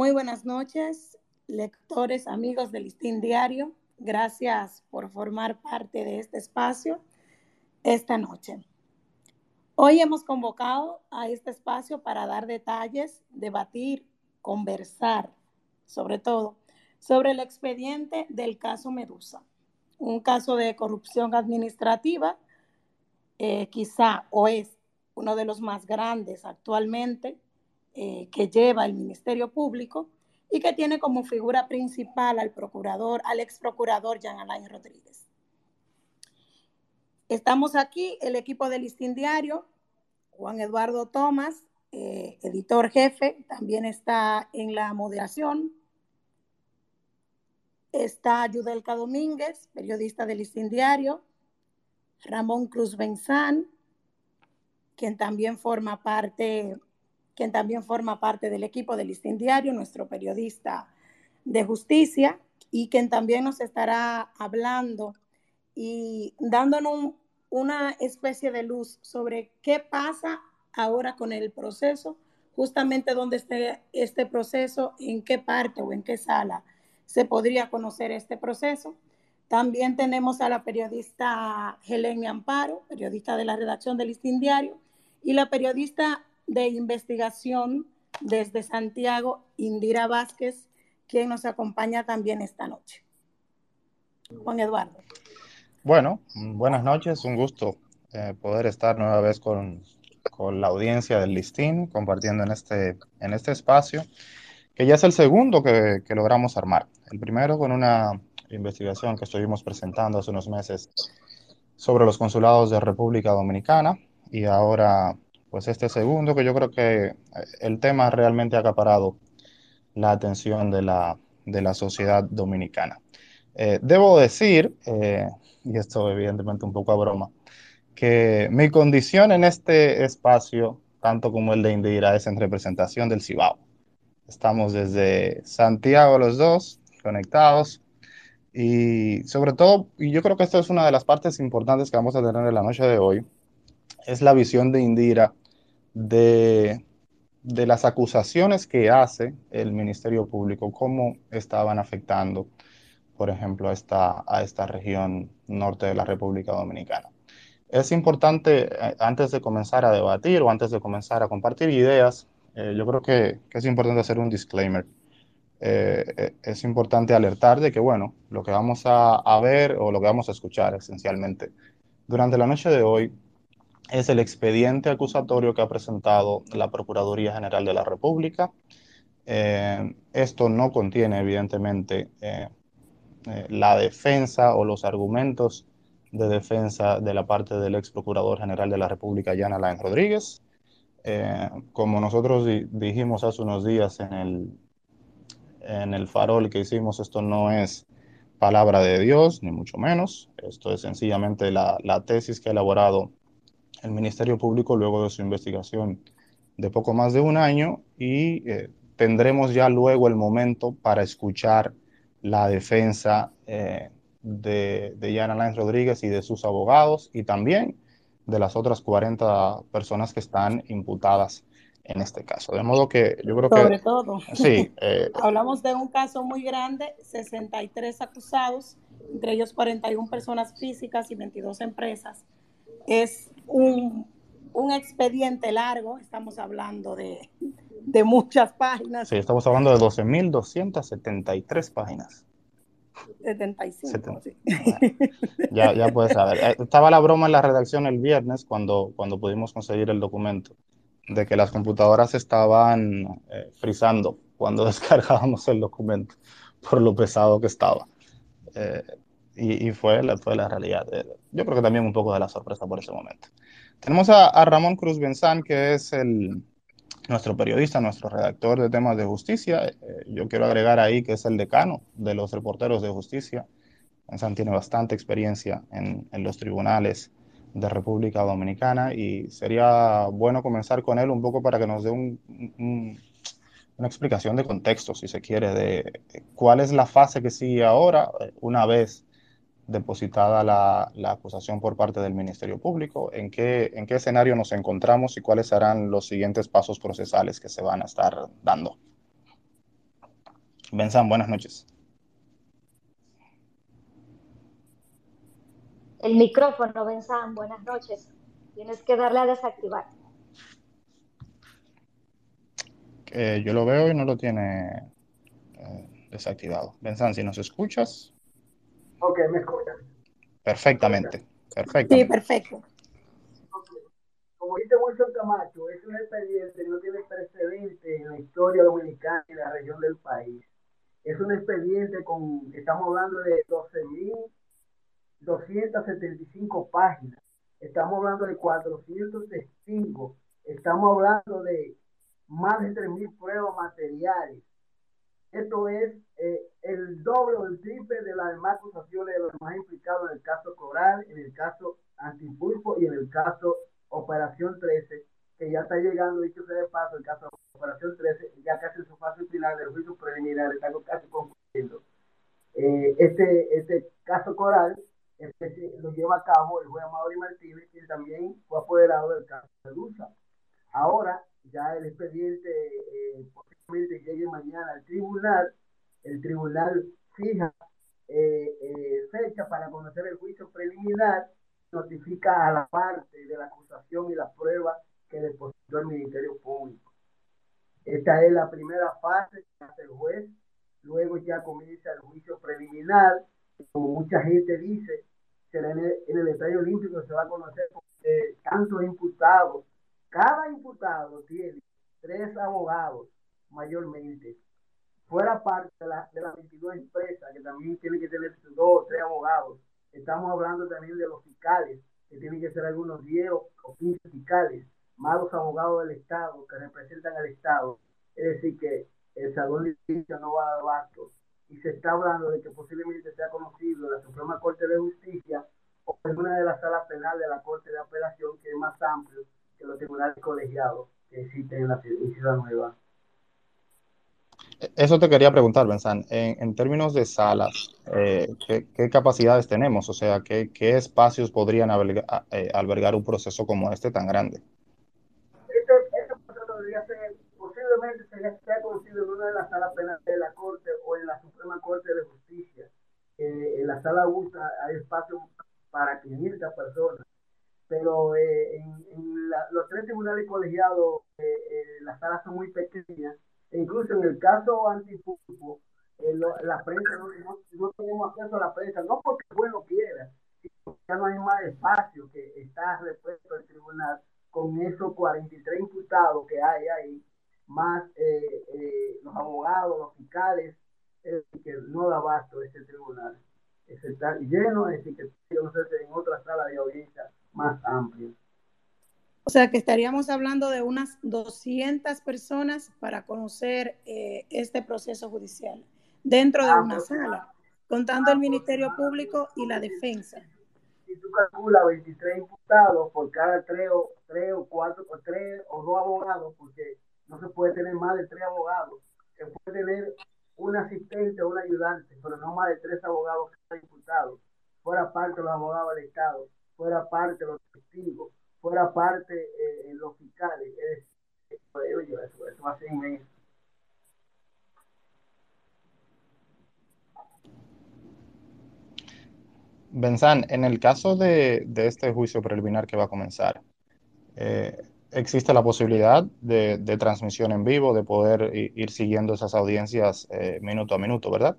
Muy buenas noches, lectores, amigos del Listín Diario. Gracias por formar parte de este espacio esta noche. Hoy hemos convocado a este espacio para dar detalles, debatir, conversar, sobre todo, sobre el expediente del caso Medusa, un caso de corrupción administrativa, eh, quizá o es uno de los más grandes actualmente eh, que lleva el Ministerio Público y que tiene como figura principal al procurador, al ex procurador Jean Alain Rodríguez. Estamos aquí, el equipo del Listín Diario, Juan Eduardo Tomás, eh, editor jefe, también está en la moderación. Está Yudelka Domínguez, periodista del Listín Diario. Ramón Cruz Benzán, quien también forma parte quien también forma parte del equipo del Listín Diario, nuestro periodista de justicia, y quien también nos estará hablando y dándonos una especie de luz sobre qué pasa ahora con el proceso, justamente dónde esté este proceso, en qué parte o en qué sala se podría conocer este proceso. También tenemos a la periodista Helene Amparo, periodista de la redacción del Listín Diario, y la periodista de investigación desde Santiago, Indira Vázquez, quien nos acompaña también esta noche. Juan Eduardo. Bueno, buenas noches, un gusto eh, poder estar nueva vez con, con, la audiencia del listín, compartiendo en este, en este espacio, que ya es el segundo que, que logramos armar. El primero con una investigación que estuvimos presentando hace unos meses sobre los consulados de República Dominicana y ahora pues este segundo, que yo creo que eh, el tema realmente ha acaparado la atención de la, de la sociedad dominicana. Eh, debo decir, eh, y esto evidentemente un poco a broma, que mi condición en este espacio, tanto como el de Indira, es en representación del Cibao. Estamos desde Santiago los dos, conectados, y sobre todo, y yo creo que esto es una de las partes importantes que vamos a tener en la noche de hoy, es la visión de Indira de, las acusaciones que hace el Ministerio Público, cómo estaban afectando, por ejemplo, a esta, a esta región norte de la República Dominicana. Es importante, eh, antes de comenzar a debatir o antes de comenzar a compartir ideas, eh, yo creo que, es importante hacer un disclaimer. Eh, es importante alertar de que, bueno, lo que vamos a, a, ver o lo que vamos a escuchar esencialmente durante la noche de hoy es el expediente acusatorio que ha presentado la Procuraduría General de la República. Eh, esto no contiene, evidentemente, eh, eh, la defensa o los argumentos de defensa de la parte del ex Procurador General de la República, Jan Alain Rodríguez. como nosotros dijimos hace unos días en el, en el farol que hicimos, esto no es palabra de Dios, ni mucho menos. Esto es sencillamente la, la tesis que ha elaborado el Ministerio Público luego de su investigación de poco más de un año y eh, tendremos ya luego el momento para escuchar la defensa eh, de, de Jan Alain Rodríguez y de sus abogados y también de las otras 40 personas que están imputadas en este caso. De modo que yo creo que... Sobre todo. Sí. Eh, Hablamos de un caso muy grande, 63 acusados, entre ellos 41 personas físicas y 22 empresas. Es un, expediente largo, estamos hablando de, muchas páginas. Sí, estamos hablando de 12.273 páginas. 75. Sí. ya, ya puedes saber. Eh, estaba la broma en la redacción el viernes cuando, cuando pudimos conseguir el documento de que las computadoras estaban eh, frizando cuando descargábamos el documento por lo pesado que estaba. Eh, y, fue, la, fue la realidad. Yo creo que también un poco de la sorpresa por ese momento. Tenemos a, Ramón Cruz Benzán, que es el, nuestro periodista, nuestro redactor de temas de justicia. Eh, yo quiero agregar ahí que es el decano de los reporteros de justicia. Benzán tiene bastante experiencia en, en los tribunales de República Dominicana y sería bueno comenzar con él un poco para que nos dé un, una explicación de contexto, si se quiere, de cuál es la fase que sigue ahora, eh, una vez depositada la, acusación por parte del Ministerio Público, en qué, en qué escenario nos encontramos y cuáles serán los siguientes pasos procesales que se van a estar dando. Benzán, buenas noches. El micrófono, Benzán, buenas noches. Tienes que darle a desactivar. yo lo veo y no lo tiene eh, desactivado. Benzán, si nos escuchas. Ok, me escuchas. Perfectamente. Perfecto. Sí, perfecto. Como dice Wilson Camacho, es un expediente que no tiene precedente en la historia dominicana y en la región del país. Es un expediente con, estamos hablando de 12.275 páginas. Estamos hablando de 400 testigos. Estamos hablando de más de 3.000 pruebas materiales. Esto es eh, el doble o el triple de las demás acusaciones de los más implicados en el caso Coral, en el caso Antipulpo y en el caso Operación 13, que ya está llegando, dicho sea de paso, el caso Operación 13, ya casi en su fase final del juicio preliminar, está casi concluyendo. Eh, este, este caso Coral este, lo lleva a cabo el juez Amadori Martínez, quien también fue apoderado del caso de Lusa. Ahora, ya el expediente eh, llegue mañana al tribunal, el tribunal fija eh, eh, fecha para conocer el juicio preliminar, notifica a la parte de la acusación y la prueba que depositó el Ministerio Público. Esta es la primera fase que hace el juez, luego ya comienza el juicio preliminar, como mucha gente dice, será en el, en el detalle olímpico se va a conocer eh, tantos imputados cada imputado tiene tres abogados mayormente, fuera parte de, la, de las 22 empresas que también tienen que tener dos o tres abogados. Estamos hablando también de los fiscales, que tienen que ser algunos 10 o 15 fiscales, más los abogados del Estado que representan al Estado. Es decir, que el Salón de Justicia no va a dar abasto. Y se está hablando de que posiblemente sea conocido la Suprema Corte de Justicia o en una de las salas penales de la Corte de Apelación, que es más amplio, que los tribunales colegiados que existen en la Ciudad Nueva. Eso te quería preguntar, Benzán. En, términos de salas, eh, ¿qué, capacidades tenemos? O sea, ¿qué, espacios podrían eh, albergar, un proceso como este tan grande? Este, este proceso debería ser, posiblemente sería, sea conocido en una de las salas penales de la Corte o en la Suprema Corte de Justicia. en la sala Augusta hay espacio para 500 personas pero eh, en, los tres tribunales colegiados eh, eh, las salas son muy pequeñas, incluso en el caso antipulpo, la prensa no, tenemos acceso a la prensa, no porque el juez no quiera, sino ya no hay más espacio que está repuesto el tribunal con esos 43 imputados que hay ahí, más los abogados, los fiscales, que no da abasto ese tribunal. Está lleno, decir, que no sé, en otra sala de audiencia más amplio. O sea que estaríamos hablando de unas 200 personas para conocer eh, este proceso judicial dentro de ah, una sala, contando el ah, Ministerio Público y la defensa. Si tú calculas 23 imputados por cada tres o, tres o cuatro o tres o dos abogados, porque no se puede tener más de tres abogados, se puede tener un asistente o un ayudante, pero no más de tres abogados cada imputado, fuera parte de los abogados del Estado fuera parte los testigos, fuera parte eh, los fiscales. eso, eso va a ser inmenso. Benzán, en el caso de, de, este juicio preliminar que va a comenzar, eh, existe la posibilidad de, de, transmisión en vivo, de poder ir siguiendo esas audiencias eh, minuto a minuto, ¿verdad?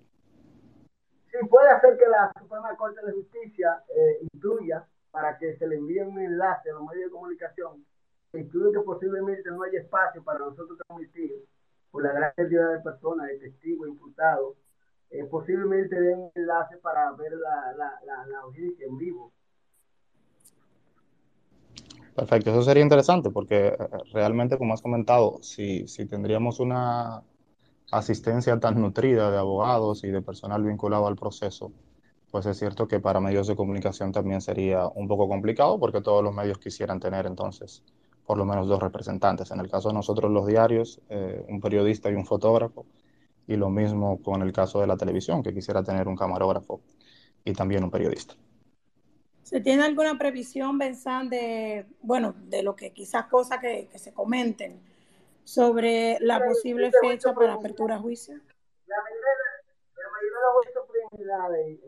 Sí, puede hacer que la Suprema Corte de Justicia eh, incluya para que se le envíe un enlace a los medios de comunicación que incluye que posiblemente no haya espacio para nosotros transmitir por la gran cantidad de personas, de testigos, imputados, eh, posiblemente den un enlace para ver la, la, la, audiencia en vivo. Perfecto, eso sería interesante porque eh, realmente, como has comentado, si, si tendríamos una asistencia tan nutrida de abogados y de personal vinculado al proceso, pues es cierto que para medios de comunicación también sería un poco complicado porque todos los medios quisieran tener entonces por lo menos dos representantes. En el caso de nosotros los diarios, eh, un periodista y un fotógrafo, y lo mismo con el caso de la televisión, que quisiera tener un camarógrafo y también un periodista. ¿Se tiene alguna previsión, Benzán, de, bueno, de lo que quizás cosas que, que se comenten sobre la posible fecha para apertura a juicio? La verdad criminales,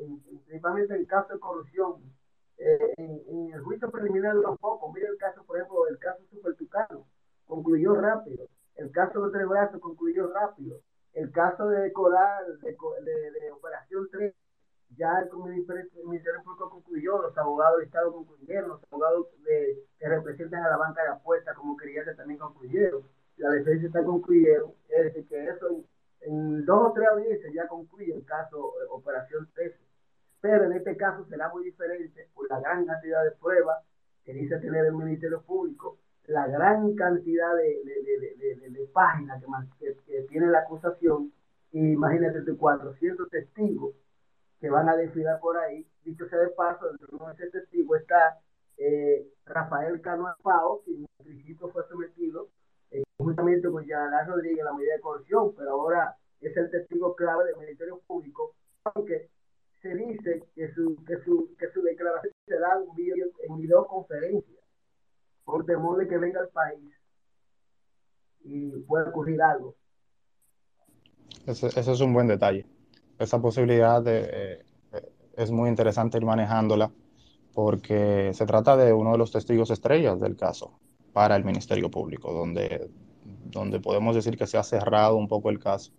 principalmente en caso de corrupción, eh, en, el juicio preliminar dura poco. Mira el caso, por ejemplo, el caso Super Tucano, concluyó rápido. El caso de Tres Brazos concluyó rápido. El caso de Coral, de, Operación 3, ya el Ministerio Público concluyó, los abogados del Estado concluyeron, los abogados de, que representan a la banca de apuestas como que también concluyeron. La defensa está concluyeron, es decir, que eso en, dos o tres audiencias ya concluye el caso eh, Operación 13 pero en este caso será muy diferente por la gran cantidad de pruebas que dice tener el Ministerio Público, la gran cantidad de, páginas que, tiene la acusación, y imagínate 400 testigos que van a desfilar por ahí. Dicho sea de paso, dentro de ese testigo está eh, Rafael Cano Pao, que en principio fue sometido eh, conjuntamente con Yanalá Rodríguez la medida de corrupción, pero ahora es el testigo clave del Ministerio Público, aunque se dice que su, que su, que su declaración se da en, video, en videoconferencia por temor de que venga al país y pueda ocurrir algo. Ese, es un buen detalle. Esa posibilidad de, eh, es muy interesante ir manejándola porque se trata de uno de los testigos estrellas del caso para el Ministerio Público, donde, donde podemos decir que se ha cerrado un poco el caso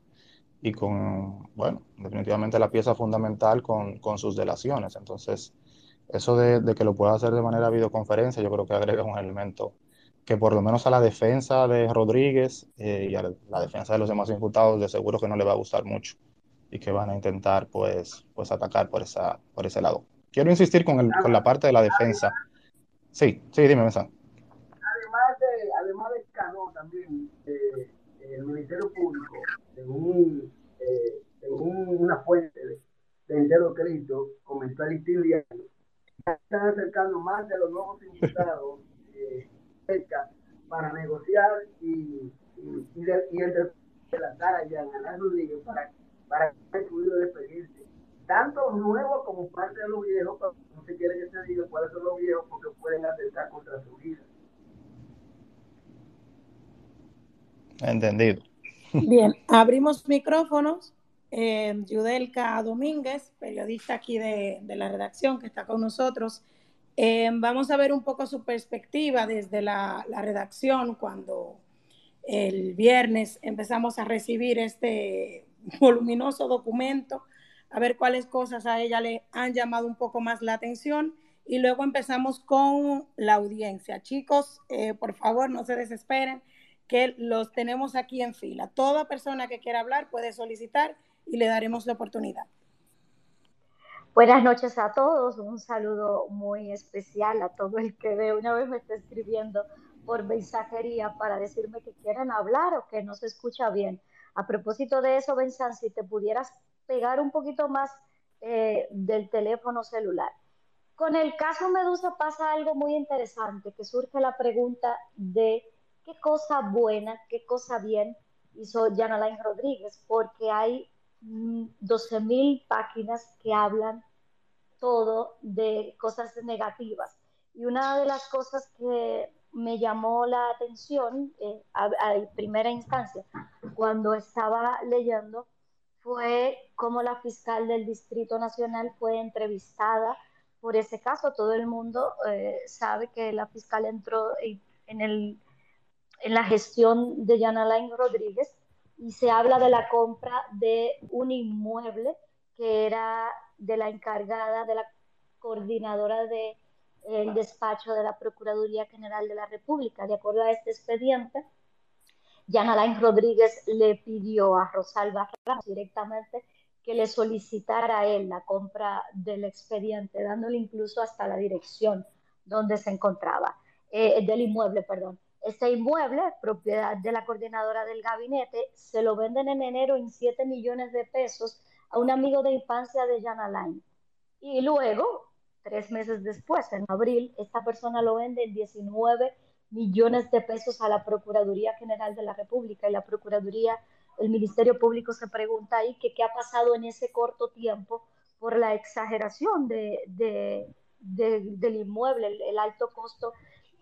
y con, bueno, definitivamente la pieza fundamental con, con sus delaciones. Entonces, eso de, de, que lo pueda hacer de manera videoconferencia, yo creo que agrega un elemento que por lo menos a la defensa de Rodríguez eh, y a la defensa de los demás imputados de seguro que no le va a gustar mucho y que van a intentar pues, pues atacar por, esa, por ese lado. Quiero insistir con, el, con la parte de la defensa. Sí, sí, dime, Mesa. Además de, además de Cano también, eh, el Ministerio Público, según, eh, según una fuente de, de entero crédito, comentó el diario, están acercando más de los nuevos imputados eh, cerca para negociar y, y, y, de, y ya ganar Rodríguez para, para incluirlo despedirse. Tanto nuevos como parte de los viejos, no se quiere que se diga cuáles son los viejos porque pueden atentar contra su vida. Entendido. Bien, abrimos micrófonos. Eh, Yudelka Domínguez, periodista aquí de, la redacción que está con nosotros. Eh, vamos a ver un poco su perspectiva desde la, redacción cuando el viernes empezamos a recibir este voluminoso documento, a ver cuáles cosas a ella le han llamado un poco más la atención y luego empezamos con la audiencia. Chicos, eh, por favor, no se desesperen que los tenemos aquí en fila. Toda persona que quiera hablar puede solicitar y le daremos la oportunidad. Buenas noches a todos, un saludo muy especial a todo el que de una vez me está escribiendo por mensajería para decirme que quieren hablar o que no se escucha bien. A propósito de eso, Benzán, si te pudieras pegar un poquito más eh, del teléfono celular. Con el caso Medusa pasa algo muy interesante, que surge la pregunta de qué cosa buena, qué cosa bien hizo Jan Rodríguez, porque hay 12.000 mm, páginas que hablan todo de cosas negativas. Y una de las cosas que me llamó la atención eh, a, primera instancia cuando estaba leyendo fue cómo la fiscal del Distrito Nacional fue entrevistada por ese caso. Todo el mundo eh, sabe que la fiscal entró en el en la gestión de Jan Alain Rodríguez y se habla de la compra de un inmueble que era de la encargada, de la coordinadora del el despacho de la Procuraduría General de la República. De acuerdo a este expediente, Jan Alain Rodríguez le pidió a Rosalba Ramos directamente que le solicitara a él la compra del expediente, dándole incluso hasta la dirección donde se encontraba, eh, del inmueble, perdón. Este inmueble, propiedad de la coordinadora del gabinete, se lo venden en enero en 7 millones de pesos a un amigo de infancia de Jan Alain. Y luego, tres meses después, en abril, esta persona lo vende en 19 millones de pesos a la Procuraduría General de la República. Y la Procuraduría, el Ministerio Público se pregunta ahí que qué ha pasado en ese corto tiempo por la exageración de, del inmueble, el alto costo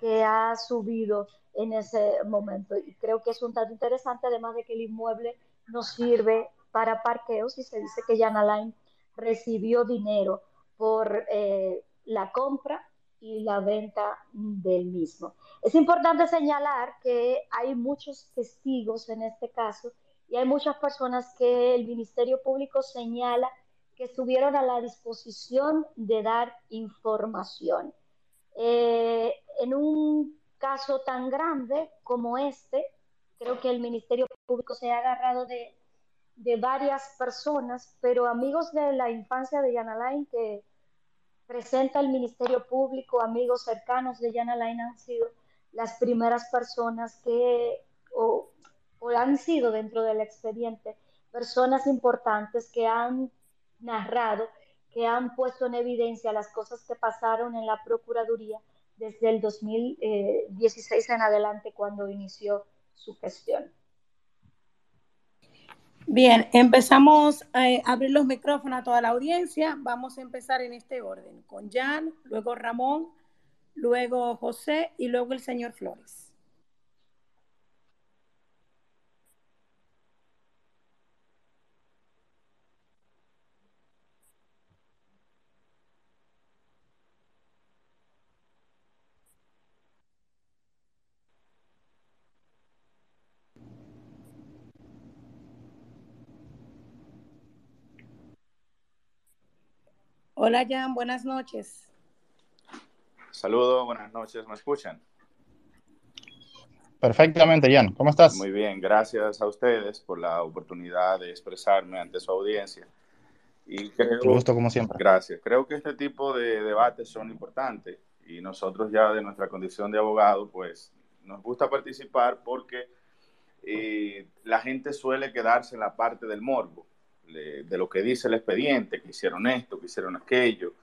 que ha subido en ese momento. Y creo que es un dato interesante, además de que el inmueble no sirve para parqueos y se dice que Jan Alain recibió dinero por eh, la compra y la venta del mismo. Es importante señalar que hay muchos testigos en este caso y hay muchas personas que el Ministerio Público señala que estuvieron a la disposición de dar información. Eh, en un caso tan grande como este, creo que el Ministerio Público se ha agarrado de, varias personas, pero amigos de la infancia de Yanalain que presenta el Ministerio Público, amigos cercanos de Yanalain han sido las primeras personas que, o han sido dentro del expediente, personas importantes que han narrado, que han puesto en evidencia las cosas que pasaron en la Procuraduría desde el 2016 en adelante cuando inició su gestión. Bien, empezamos a abrir los micrófonos a toda la audiencia. Vamos a empezar en este orden, con Jan, luego Ramón, luego José y luego el señor Flores. Hola Jan, buenas noches. Saludos, buenas noches, ¿me escuchan? Perfectamente, Jan, ¿cómo estás? Muy bien, gracias a ustedes por la oportunidad de expresarme ante su audiencia. Y creo, gusto como siempre. Gracias. Creo que este tipo de debates son importantes y nosotros ya de nuestra condición de abogado, pues nos gusta participar porque eh, la gente suele quedarse en la parte del morbo de, lo que dice el expediente, que hicieron esto, que hicieron aquello.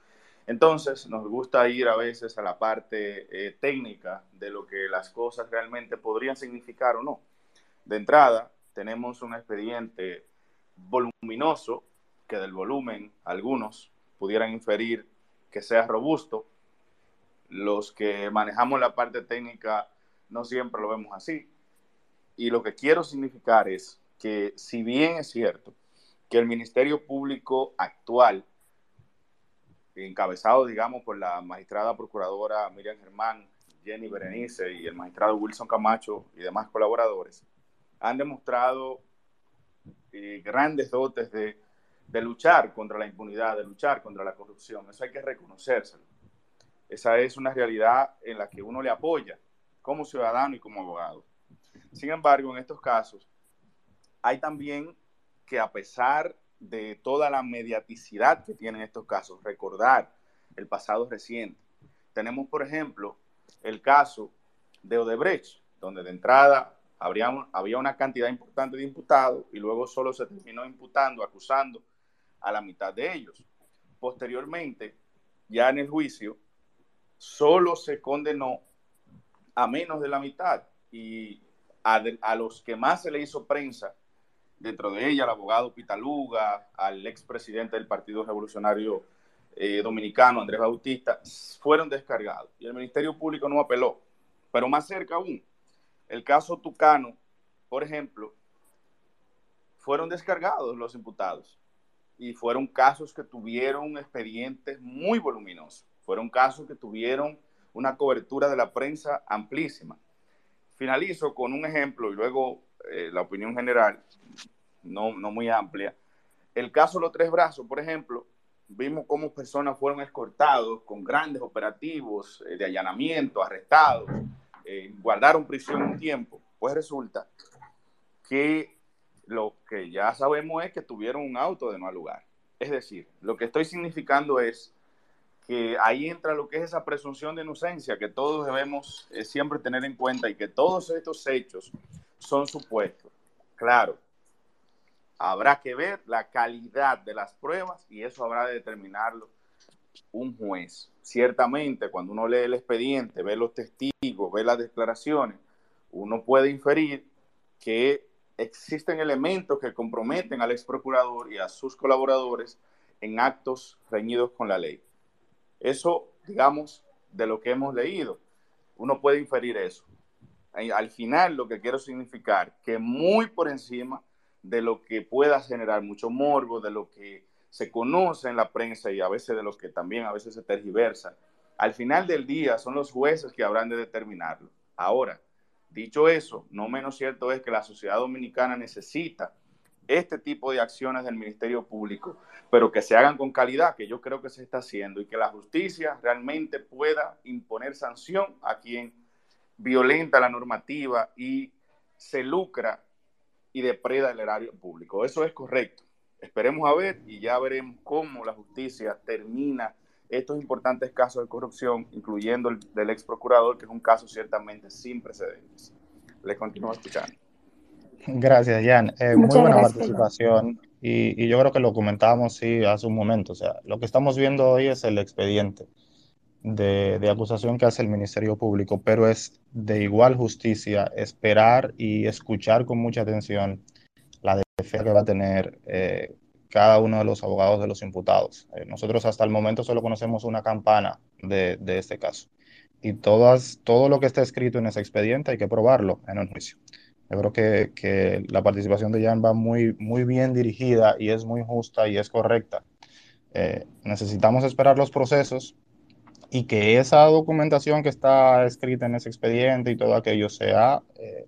Entonces, nos gusta ir a veces a la parte eh, técnica de lo que las cosas realmente podrían significar o no. De entrada, tenemos un expediente voluminoso, que del volumen algunos pudieran inferir que sea robusto. Los que manejamos la parte técnica no siempre lo vemos así. Y lo que quiero significar es que si bien es cierto que el Ministerio Público actual, encabezado, digamos, por la magistrada procuradora Miriam Germán, Jenny Berenice y el magistrado Wilson Camacho y demás colaboradores, han demostrado eh, grandes dotes de, de luchar contra la impunidad, de luchar contra la corrupción. Eso hay que reconocérselo. Esa es una realidad en la que uno le apoya como ciudadano y como abogado. Sin embargo, en estos casos, hay también que a pesar de toda la mediaticidad que tienen estos casos, recordar el pasado reciente. Tenemos, por ejemplo, el caso de Odebrecht, donde de entrada habría, había una cantidad importante de imputados y luego solo se terminó imputando, acusando a la mitad de ellos. Posteriormente, ya en el juicio, solo se condenó a menos de la mitad y a, a los que más se le hizo prensa dentro de ella al abogado Pitaluga, al expresidente del Partido Revolucionario eh, Dominicano, Andrés Bautista, fueron descargados y el Ministerio Público no apeló. Pero más cerca aún, el caso Tucano, por ejemplo, fueron descargados los imputados y fueron casos que tuvieron expedientes muy voluminosos, fueron casos que tuvieron una cobertura de la prensa amplísima. Finalizo con un ejemplo y luego eh, la opinión general, no, no muy amplia. El caso de los tres brazos, por ejemplo, vimos cómo personas fueron escortados con grandes operativos eh, de allanamiento, arrestados, eh, guardaron prisión un tiempo. Pues resulta que lo que ya sabemos es que tuvieron un auto de no lugar. Es decir, lo que estoy significando es que ahí entra lo que es esa presunción de inocencia que todos debemos siempre tener en cuenta y que todos estos hechos son supuestos. Claro, habrá que ver la calidad de las pruebas y eso habrá de determinarlo un juez. Ciertamente, cuando uno lee el expediente, ve los testigos, ve las declaraciones, uno puede inferir que existen elementos que comprometen al ex procurador y a sus colaboradores en actos reñidos con la ley. Eso, digamos, de lo que hemos leído, uno puede inferir eso al final lo que quiero significar que muy por encima de lo que pueda generar mucho morbo, de lo que se conoce en la prensa y a veces de lo que también a veces se tergiversa, al final del día son los jueces que habrán de determinarlo. Ahora, dicho eso, no menos cierto es que la sociedad dominicana necesita este tipo de acciones del Ministerio Público, pero que se hagan con calidad, que yo creo que se está haciendo, y que la justicia realmente pueda imponer sanción a quien violenta la normativa y se lucra y depreda el erario público. Eso es correcto. Esperemos a ver y ya veremos cómo la justicia termina estos importantes casos de corrupción, incluyendo el del ex procurador, que es un caso ciertamente sin precedentes. Les continúo escuchando. Gracias, Jan. Eh, muy buena participación. Y, y, yo creo que lo comentábamos sí hace un momento. O sea, lo que estamos viendo hoy es el expediente de, de, acusación que hace el Ministerio Público, pero es de igual justicia esperar y escuchar con mucha atención la defensa que va a tener eh, cada uno de los abogados de los imputados. Eh, nosotros hasta el momento solo conocemos una campana de, de este caso. Y todas, todo lo que está escrito en ese expediente hay que probarlo en un juicio. Yo creo que, que, la participación de Jan va muy, muy bien dirigida y es muy justa y es correcta. Eh, necesitamos esperar los procesos y que esa documentación que está escrita en ese expediente y todo aquello sea eh,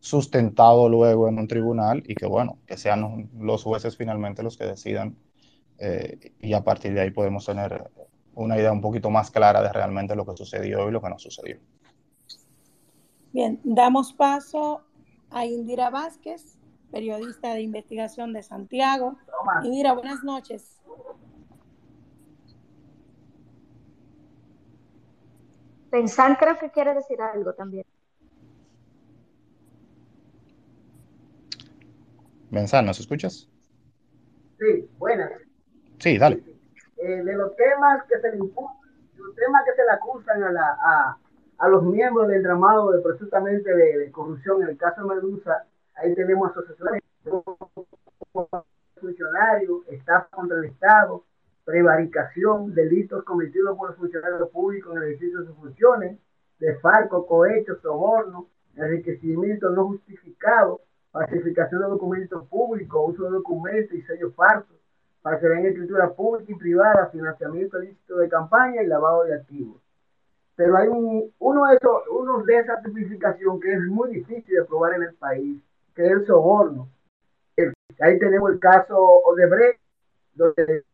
sustentado luego en un tribunal y que, bueno, que sean los jueces finalmente los que decidan eh, y a partir de ahí podemos tener una idea un poquito más clara de realmente lo que sucedió y lo que no sucedió. Bien, damos paso a Indira Vázquez, periodista de investigación de Santiago. Indira, buenas noches. Pensan creo que quiere decir algo también. Benzán, ¿nos escuchas? Sí, buenas. Sí, dale. Eh, de los temas que se le imputan, los temas que se le acusan a, la, a, a los miembros del entramado de presuntamente de, corrupción, en el caso de Medusa, ahí tenemos asociaciones funcionarios, estafa contra el Estado, prevaricación, delitos cometidos por los funcionarios públicos en el ejercicio de sus funciones, de falco, cohecho, soborno, enriquecimiento no justificado, falsificación de documentos públicos, uso de documentos y sellos falsos, parcialidad en escritura pública y privada, financiamiento ilícito de campaña y lavado de activos. Pero hay un, uno, de esos, uno de esa tipificación que es muy difícil de probar en el país, que es el soborno. Ahí tenemos el caso Odebrecht, donde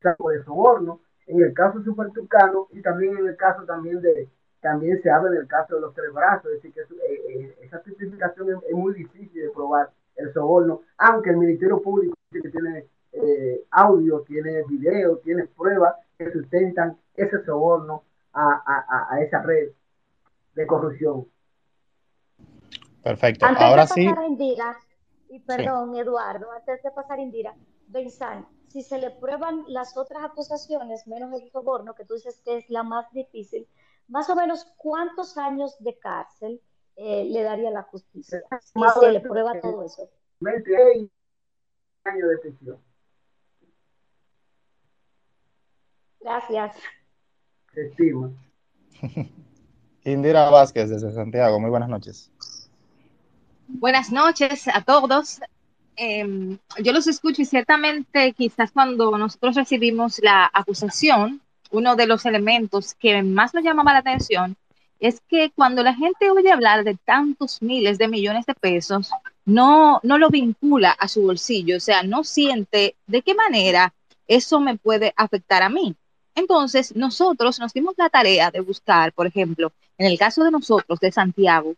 de soborno, en el caso supertucano y también en el caso también de, también se habla del caso de los tres brazos, es decir, que eh, eh, esa tipificación es, es, muy difícil de probar el soborno, aunque el Ministerio Público tiene eh, audio, tiene video, tiene pruebas que sustentan ese soborno a, a, a esa red de corrupción. Perfecto. Antes Ahora de sí. pasar a Indira, y perdón, sí. Eduardo, antes de pasar Indira, Benzán, si se le prueban las otras acusaciones, menos el soborno, que tú dices que es la más difícil, más o menos cuántos años de cárcel eh, le daría la justicia si se le prueba todo eso. 20 años de prisión. Gracias. Se estima. Indira Vázquez desde Santiago, muy buenas noches. Buenas noches a todos. Eh, yo los escucho y ciertamente quizás cuando nosotros recibimos la acusación, uno de los elementos que más nos llamaba la atención es que cuando la gente oye hablar de tantos miles de millones de pesos, no, no lo vincula a su bolsillo, o sea, no siente de qué manera eso me puede afectar a mí. Entonces, nosotros nos dimos la tarea de buscar, por ejemplo, en el caso de nosotros, de Santiago,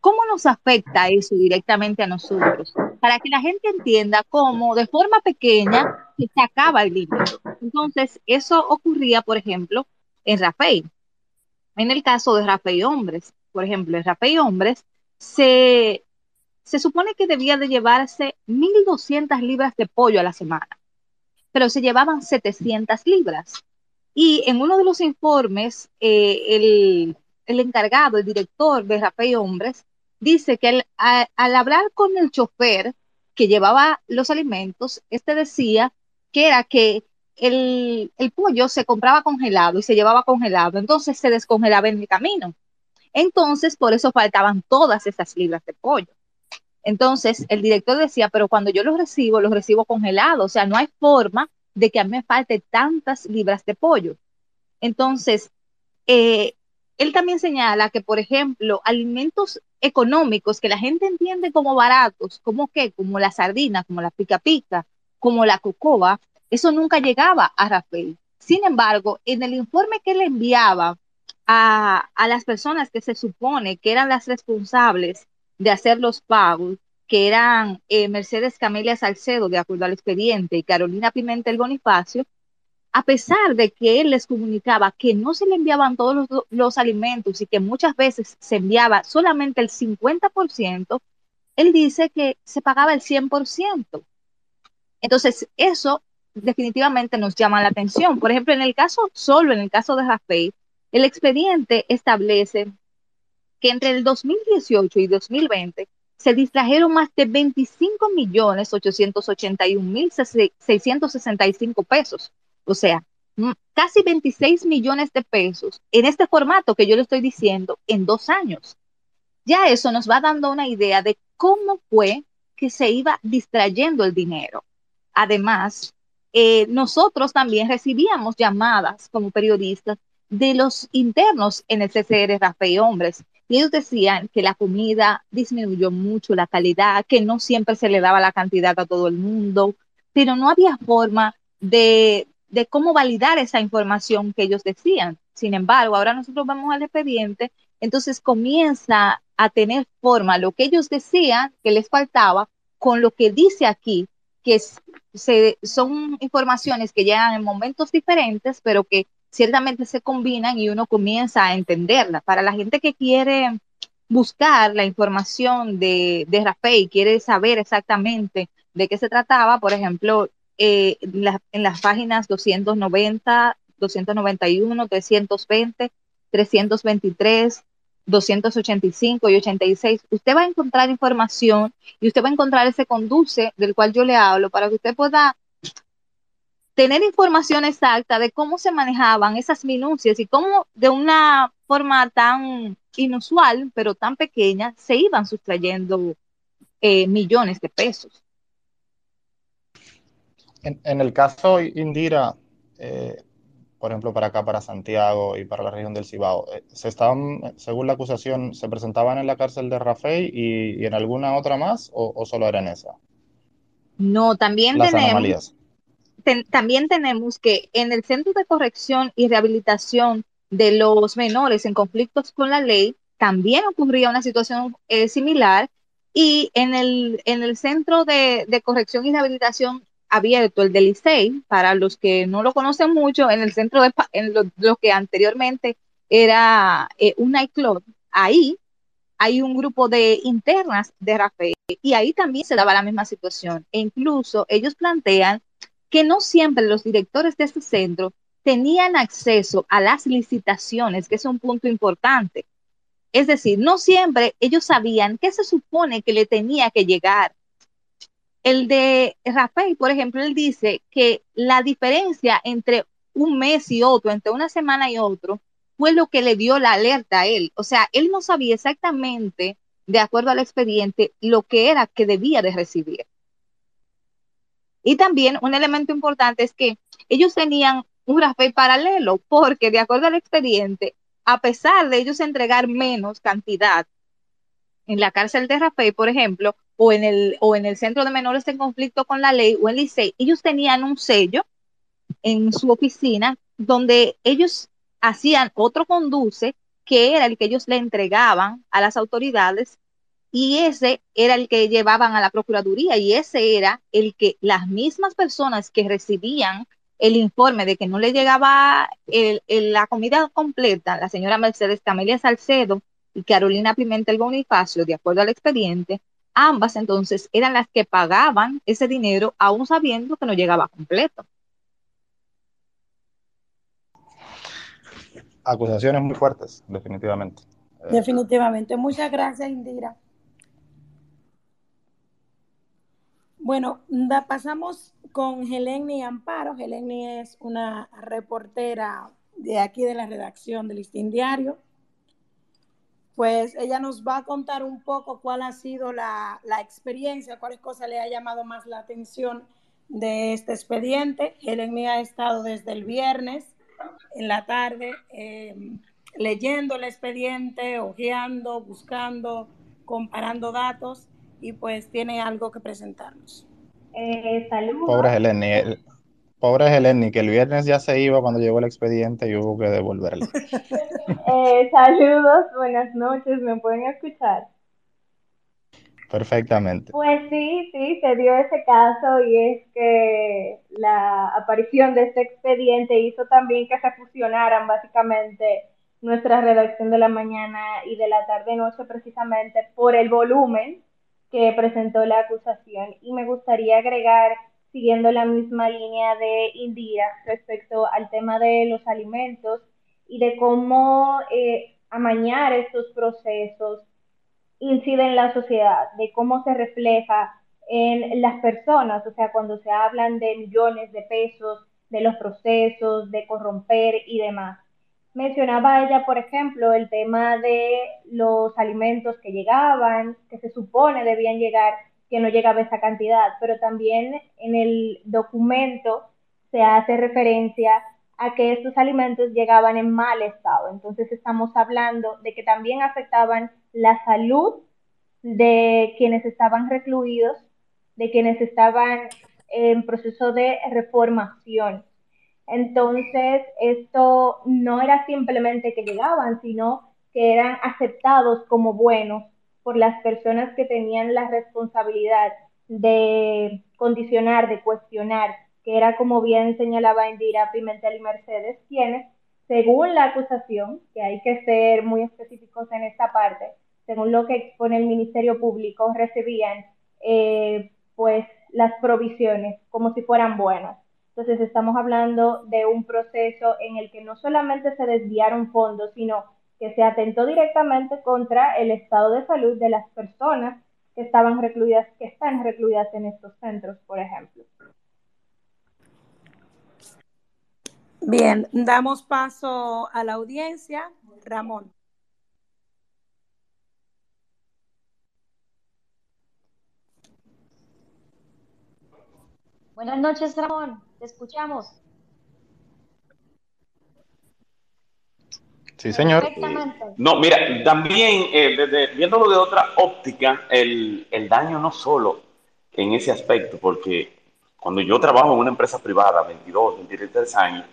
¿Cómo nos afecta eso directamente a nosotros? Para que la gente entienda cómo de forma pequeña se acaba el dinero. Entonces, eso ocurría, por ejemplo, en Rafael. En el caso de Rafael Hombres, por ejemplo, en Rafael Hombres, se, se supone que debía de llevarse 1.200 libras de pollo a la semana, pero se llevaban 700 libras. Y en uno de los informes, eh, el, el encargado, el director de Rafael Hombres, dice que al, hablar con el chofer que llevaba los alimentos, este decía que era que el, el, pollo se compraba congelado y se llevaba congelado, entonces se descongelaba en el camino. Entonces, por eso faltaban todas esas libras de pollo. Entonces, el director decía, pero cuando yo los recibo, los recibo congelados, o sea, no hay forma de que a mí me falte tantas libras de pollo. Entonces, eh, él también señala que, por ejemplo, alimentos económicos que la gente entiende como baratos, como qué, como la sardina, como la pica pica, como la cocoa, eso nunca llegaba a Rafael. Sin embargo, en el informe que le enviaba a, a las personas que se supone que eran las responsables de hacer los pagos, que eran eh, Mercedes Camelia Salcedo, de acuerdo al expediente, y Carolina Pimentel Bonifacio, a pesar de que él les comunicaba que no se le enviaban todos los, alimentos y que muchas veces se enviaba solamente el 50%, él dice que se pagaba el 100%. Entonces, eso definitivamente nos llama la atención. Por ejemplo, en el caso, solo en el caso de Rafael, el expediente establece que entre el 2018 y 2020 se distrajeron más de 25 millones 881 mil 665 pesos. O sea, casi 26 millones de pesos en este formato que yo le estoy diciendo en dos años. Ya eso nos va dando una idea de cómo fue que se iba distrayendo el dinero. Además, eh, nosotros también recibíamos llamadas como periodistas de los internos en el CCR Rafael Hombres. Ellos decían que la comida disminuyó mucho la calidad, que no siempre se le daba la cantidad a todo el mundo, pero no había forma de, de cómo validar esa información que ellos decían. Sin embargo, ahora nosotros vamos al expediente, entonces comienza a tener forma lo que ellos decían que les faltaba con lo que dice aquí, que se, son informaciones que llegan en momentos diferentes, pero que ciertamente se combinan y uno comienza a entenderla. Para la gente que quiere buscar la información de, de Rafael, quiere saber exactamente de qué se trataba, por ejemplo, eh, en las páginas 290, 291, 320, 323, 285 y 86, usted va a encontrar información y usted va a encontrar ese conduce del cual yo le hablo para que usted pueda tener información exacta de cómo se manejaban esas minucias y cómo de una forma tan inusual, pero tan pequeña, se iban sustrayendo eh, millones de pesos. En, el caso Indira, eh, por ejemplo, para acá, para Santiago y para la región del Cibao, eh, se estaban, según la acusación, se presentaban en la cárcel de Rafael y, en alguna otra más o, solo era en esa? No, también tenemos también tenemos que en el Centro de Corrección y Rehabilitación de los Menores en conflictos con la ley, también ocurría una situación eh, similar y en el, en el Centro de, Corrección y Rehabilitación abierto, el del ICEI, para los que no lo conocen mucho, en el centro de en lo, que anteriormente era eh, un nightclub, ahí hay un grupo de internas de Rafael y ahí también se daba la misma situación. E incluso ellos plantean que no siempre los directores de este centro tenían acceso a las licitaciones, que es un punto importante. Es decir, no siempre ellos sabían qué se supone que le tenía que llegar. El de Rafael, por ejemplo, él dice que la diferencia entre un mes y otro, entre una semana y otro, fue lo que le dio la alerta a él. O sea, él no sabía exactamente, de acuerdo al expediente, lo que era que debía de recibir. Y también un elemento importante es que ellos tenían un Rafael paralelo, porque de acuerdo al expediente, a pesar de ellos entregar menos cantidad en la cárcel de Rafael, por ejemplo, o en el, o en el centro de menores en conflicto con la ley o en Licey, ellos tenían un sello en su oficina donde ellos hacían otro conduce que era el que ellos le entregaban a las autoridades y ese era el que llevaban a la Procuraduría y ese era el que las mismas personas que recibían el informe de que no le llegaba la comida completa, la señora Mercedes Camelia Salcedo y Carolina Pimentel Bonifacio, de acuerdo al expediente, ambas entonces eran las que pagaban ese dinero aún sabiendo que no llegaba completo. Acusaciones muy fuertes, definitivamente. Definitivamente. Muchas gracias, Indira. Bueno, pasamos con Heleni Amparo. Heleni es una reportera de aquí de la redacción del Listín Diario. pues ella nos va a contar un poco cuál ha sido la, la experiencia, cuáles cosas le ha llamado más la atención de este expediente. Helen ha estado desde el viernes en la tarde eh, leyendo el expediente, hojeando, buscando, comparando datos y pues tiene algo que presentarnos. Eh, saludos. Pobre Helen, pobre Helen, que el viernes ya se iba cuando llegó el expediente y hubo que devolverlo. Eh, saludos, buenas noches, ¿me pueden escuchar? Perfectamente. Pues sí, sí, se dio ese caso y es que la aparición de este expediente hizo también que se fusionaran básicamente nuestra redacción de la mañana y de la tarde-noche precisamente por el volumen que presentó la acusación. Y me gustaría agregar, siguiendo la misma línea de Indira respecto al tema de los alimentos y de cómo eh, amañar estos procesos incide en la sociedad, de cómo se refleja en las personas, o sea, cuando se hablan de millones de pesos, de los procesos, de corromper y demás. Mencionaba ella, por ejemplo, el tema de los alimentos que llegaban, que se supone debían llegar, que no llegaba esa cantidad, pero también en el documento se hace referencia a que estos alimentos llegaban en mal estado. Entonces estamos hablando de que también afectaban la salud de quienes estaban recluidos, de quienes estaban en proceso de reformación. Entonces, esto no era simplemente que llegaban, sino que eran aceptados como buenos por las personas que tenían la responsabilidad de condicionar, de cuestionar que era como bien señalaba Indira Pimentel y Mercedes, quienes, según la acusación, que hay que ser muy específicos en esta parte, según lo que expone el Ministerio Público, recibían eh, pues las provisiones como si fueran buenas. Entonces estamos hablando de un proceso en el que no solamente se desviaron fondos, sino que se atentó directamente contra el estado de salud de las personas que estaban recluidas, que están recluidas en estos centros, por ejemplo. Bien, damos paso a la audiencia. Ramón. Buenas noches, Ramón. Te escuchamos. Sí, señor. No, mira, también eh, desde, viéndolo de otra óptica, el, el daño no solo en ese aspecto, porque cuando yo trabajo en una empresa privada, 22, 23 años,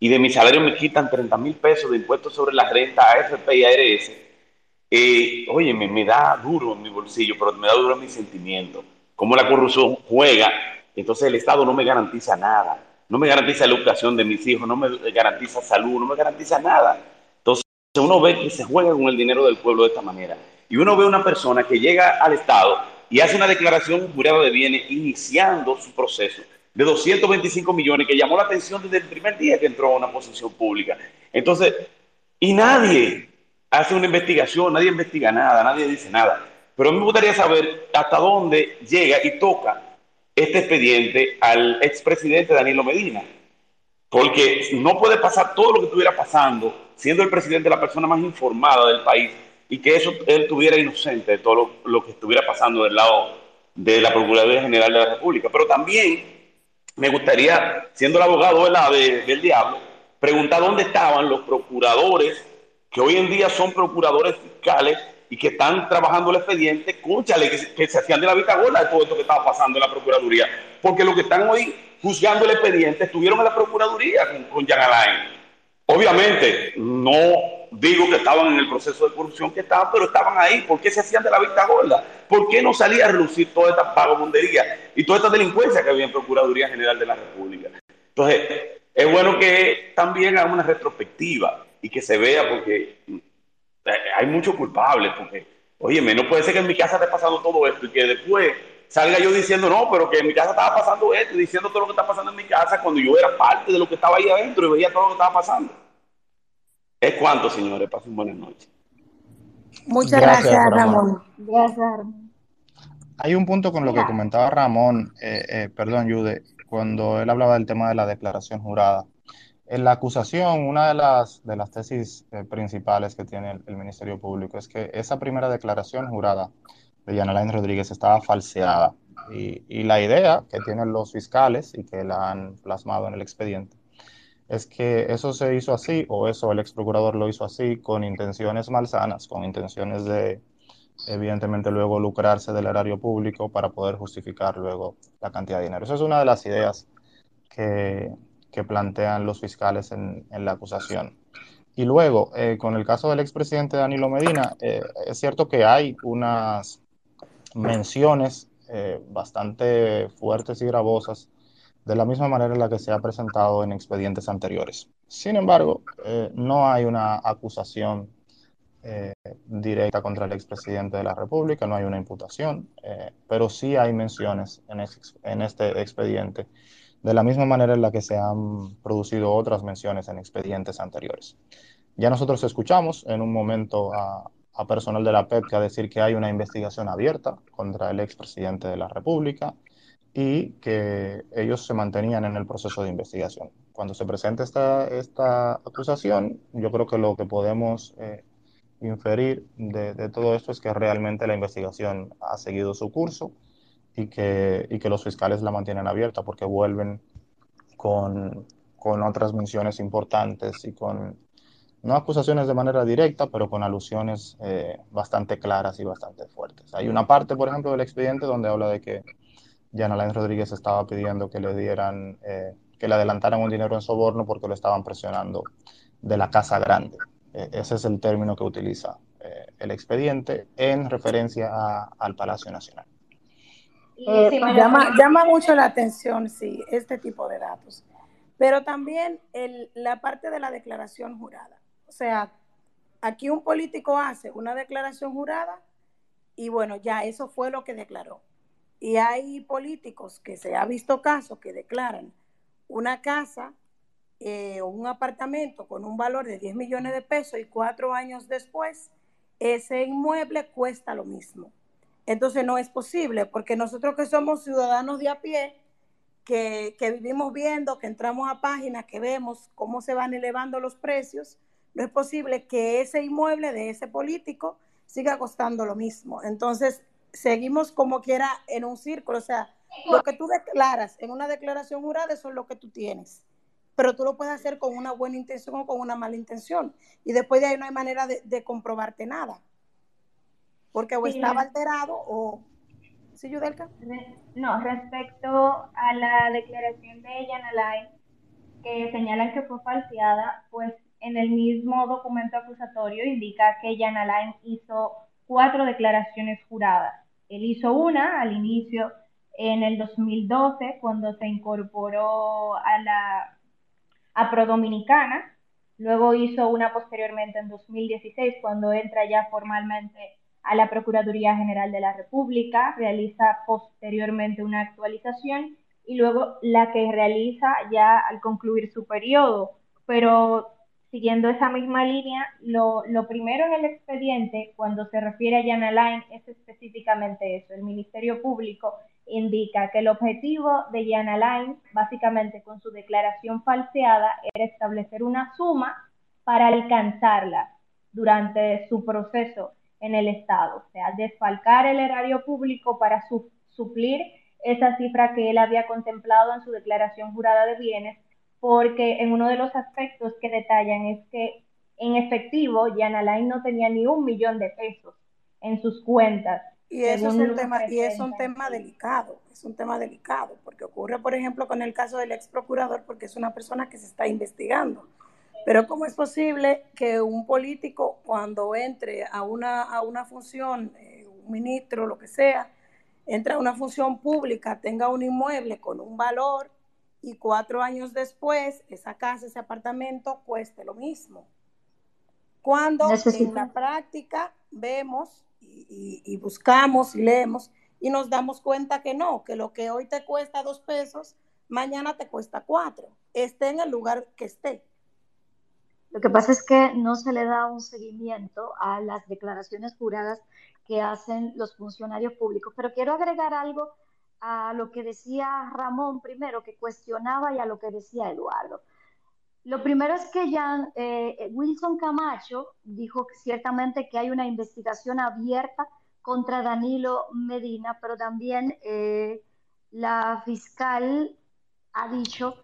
y de mi salario me quitan 30 mil pesos de impuestos sobre la renta AFP y ARS, eh, oye, me, da duro en mi bolsillo, pero me da duro en mi sentimiento. Como la corrupción juega, entonces el Estado no me garantiza nada. No me garantiza la educación de mis hijos, no me garantiza salud, no me garantiza nada. Entonces uno ve que se juega con el dinero del pueblo de esta manera. Y uno ve una persona que llega al Estado y hace una declaración jurada de bienes iniciando su proceso de 225 millones que llamó la atención desde el primer día que entró a una posición pública. Entonces, y nadie hace una investigación, nadie investiga nada, nadie dice nada. Pero a mí me gustaría saber hasta dónde llega y toca este expediente al expresidente Danilo Medina. Porque no puede pasar todo lo que estuviera pasando, siendo el presidente la persona más informada del país, y que eso él estuviera inocente de todo lo, que estuviera pasando del lado de la Procuraduría General de la República. Pero también me gustaría, siendo el abogado de del diablo, preguntar dónde estaban los procuradores que hoy en día son procuradores fiscales y que están trabajando el expediente, escúchale, que, se hacían de la vista gorda de todo esto que estaba pasando en la Procuraduría. Porque los que están hoy juzgando el expediente estuvieron en la Procuraduría con, con Jan Alain. Obviamente, no digo que estaban en el proceso de corrupción que estaban, pero estaban ahí. ¿Por qué se hacían de la vista gorda? ¿Por qué no salía a relucir toda esta vagabundería y toda esta delincuencia que había en Procuraduría General de la República? Entonces, es bueno que también haga una retrospectiva y que se vea porque hay muchos culpables, porque, oye, no puede ser que en mi casa esté pasando todo esto y que después salga yo diciendo, no, pero que en mi casa estaba pasando esto y diciendo todo lo que está pasando en mi casa cuando yo era parte de lo que estaba ahí adentro y veía todo lo que estaba pasando. Es cuanto, señores. Pasen buenas noches. Muchas gracias, Ramón. Gracias, Ramón. Hay un punto con lo que comentaba Ramón, eh, eh, perdón, Jude, cuando él hablaba del tema de la declaración jurada. En la acusación, una de las, de las tesis eh, principales que tiene el, Ministerio Público es que esa primera declaración jurada de Yanalain Rodríguez estaba falseada. Y, y, la idea que tienen los fiscales y que la han plasmado en el expediente es que eso se hizo así, o eso el ex procurador lo hizo así, con intenciones malsanas, con intenciones de, evidentemente, luego lucrarse del erario público para poder justificar luego la cantidad de dinero. Esa es una de las ideas que, que plantean los fiscales en, la acusación. Y luego, eh, con el caso del expresidente Danilo Medina, eh, es cierto que hay unas menciones eh, bastante fuertes y gravosas de la misma manera en la que se ha presentado en expedientes anteriores. Sin embargo, no hay una acusación directa contra el expresidente de la República, no hay una imputación, pero sí hay menciones en, en, este expediente, de la misma manera en la que se han producido otras menciones en expedientes anteriores. Ya nosotros escuchamos en un momento a, a personal de la PEP a decir que hay una investigación abierta contra el expresidente de la República, y que ellos se mantenían en el proceso de investigación. Cuando se presenta esta, esta acusación, yo creo que lo que podemos eh, inferir de, de, todo esto es que realmente la investigación ha seguido su curso y que, y que los fiscales la mantienen abierta porque vuelven con, con otras menciones importantes y con, no acusaciones de manera directa, pero con alusiones eh, bastante claras y bastante fuertes. Hay una parte, por ejemplo, del expediente donde habla de que Jan Alain Rodríguez estaba pidiendo que le dieran, eh, que le adelantaran un dinero en soborno porque lo estaban presionando de la casa grande. E, ese es el término que utiliza eh, el expediente en referencia a, al Palacio Nacional. Eh, llama, llama, mucho la atención, sí, este tipo de datos. Pero también el, la parte de la declaración jurada. O sea, aquí un político hace una declaración jurada y bueno, ya eso fue lo que declaró. Y hay políticos que se ha visto casos que declaran una casa eh, o un apartamento con un valor de 10 millones de pesos y cuatro años después ese inmueble cuesta lo mismo. Entonces no es posible porque nosotros que somos ciudadanos de a pie, que, que vivimos viendo, que entramos a páginas, que vemos cómo se van elevando los precios, no es posible que ese inmueble de ese político siga costando lo mismo. Entonces, seguimos como quiera en un círculo. O sea, lo que tú declaras en una declaración jurada, eso es lo que tú tienes. Pero tú lo puedes hacer con una buena intención o con una mala intención. Y después de ahí no hay manera de, comprobarte nada. Porque o estaba alterado o... ¿Sí, Yudelka? No, respecto a la declaración de Yanalay, que señalan que fue falseada, pues en el mismo documento acusatorio indica que Yanalay hizo cuatro declaraciones juradas. Él hizo una al inicio en el 2012 cuando se incorporó a la a Prodominicana, luego hizo una posteriormente en 2016 cuando entra ya formalmente a la Procuraduría General de la República, realiza posteriormente una actualización y luego la que realiza ya al concluir su periodo. Pero siguiendo esa misma línea, lo, primero en el expediente, cuando se refiere a Jan Alain, es específicamente eso. El Ministerio Público indica que el objetivo de Jan Alain, básicamente con su declaración falseada, era establecer una suma para alcanzarla durante su proceso en el Estado, o sea, desfalcar el erario público para su, suplir esa cifra que él había contemplado en su declaración jurada de bienes porque en uno de los aspectos que detallan es que en efectivo Jan Alain no tenía ni un millón de pesos en sus cuentas. Y eso es un tema, y es un tema delicado, es un tema delicado, porque ocurre, por ejemplo, con el caso del ex procurador, porque es una persona que se está investigando. Pero ¿cómo es posible que un político cuando entre a una, a una función, eh, un ministro, lo que sea, entra a una función pública, tenga un inmueble con un valor y cuatro años después esa casa, ese apartamento cueste lo mismo. Cuando en la práctica vemos y, buscamos y leemos y nos damos cuenta que no, que lo que hoy te cuesta dos pesos, mañana te cuesta cuatro, esté en el lugar que esté. Lo que pasa es que no se le da un seguimiento a las declaraciones juradas que hacen los funcionarios públicos, pero quiero agregar algo a lo que decía Ramón primero, que cuestionaba, y a lo que decía Eduardo. Lo primero es que ya eh, Wilson Camacho dijo ciertamente que hay una investigación abierta contra Danilo Medina, pero también eh, la fiscal ha dicho...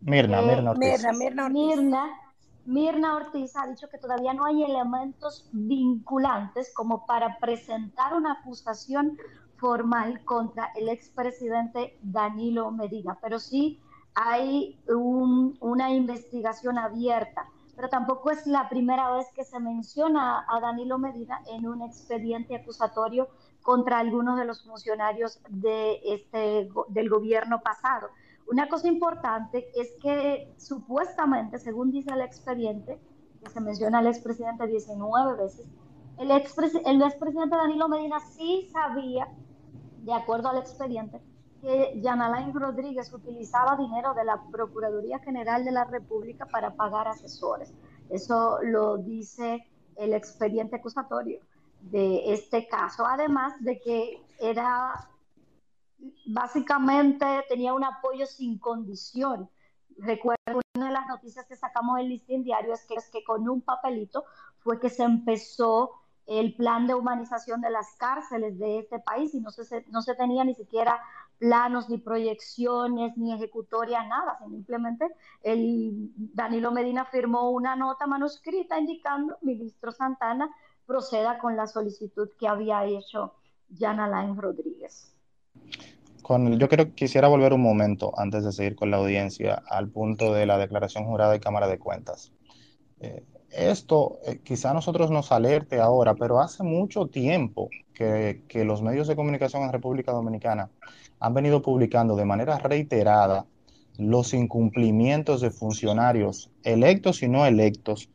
Mirna, Mirna Ortiz. Mirna, Mirna, Mirna Ortiz ha dicho que todavía no hay elementos vinculantes como para presentar una acusación formal contra el expresidente Danilo Medina, pero sí hay una investigación abierta, pero tampoco es la primera vez que se menciona a Danilo Medina en un expediente acusatorio contra algunos de los funcionarios de este, del gobierno pasado. Una cosa importante es que supuestamente, según dice el expediente, que se menciona al expresidente 19 veces, el, el expresidente Danilo Medina sí sabía, de acuerdo al expediente, que Alain Rodríguez utilizaba dinero de la Procuraduría General de la República para pagar asesores. Eso lo dice el expediente acusatorio de este caso, además de que era básicamente tenía un apoyo sin condición. Recuerdo una de las noticias que sacamos del listín diario es que, es que con un papelito fue que se empezó el plan de humanización de las cárceles de este país y no se, no se tenía ni siquiera planos, ni proyecciones, ni ejecutoria, nada. Simplemente el Danilo Medina firmó una nota manuscrita indicando, ministro Santana, proceda con la solicitud que había hecho Jan Alain Rodríguez. Con, yo creo, quisiera volver un momento antes de seguir con la audiencia al punto de la declaración jurada de Cámara de Cuentas. Eh, esto eh, quizá a nosotros nos alerte ahora, pero hace mucho tiempo que, que, los medios de comunicación en República Dominicana han venido publicando de manera reiterada los incumplimientos de funcionarios electos y no electos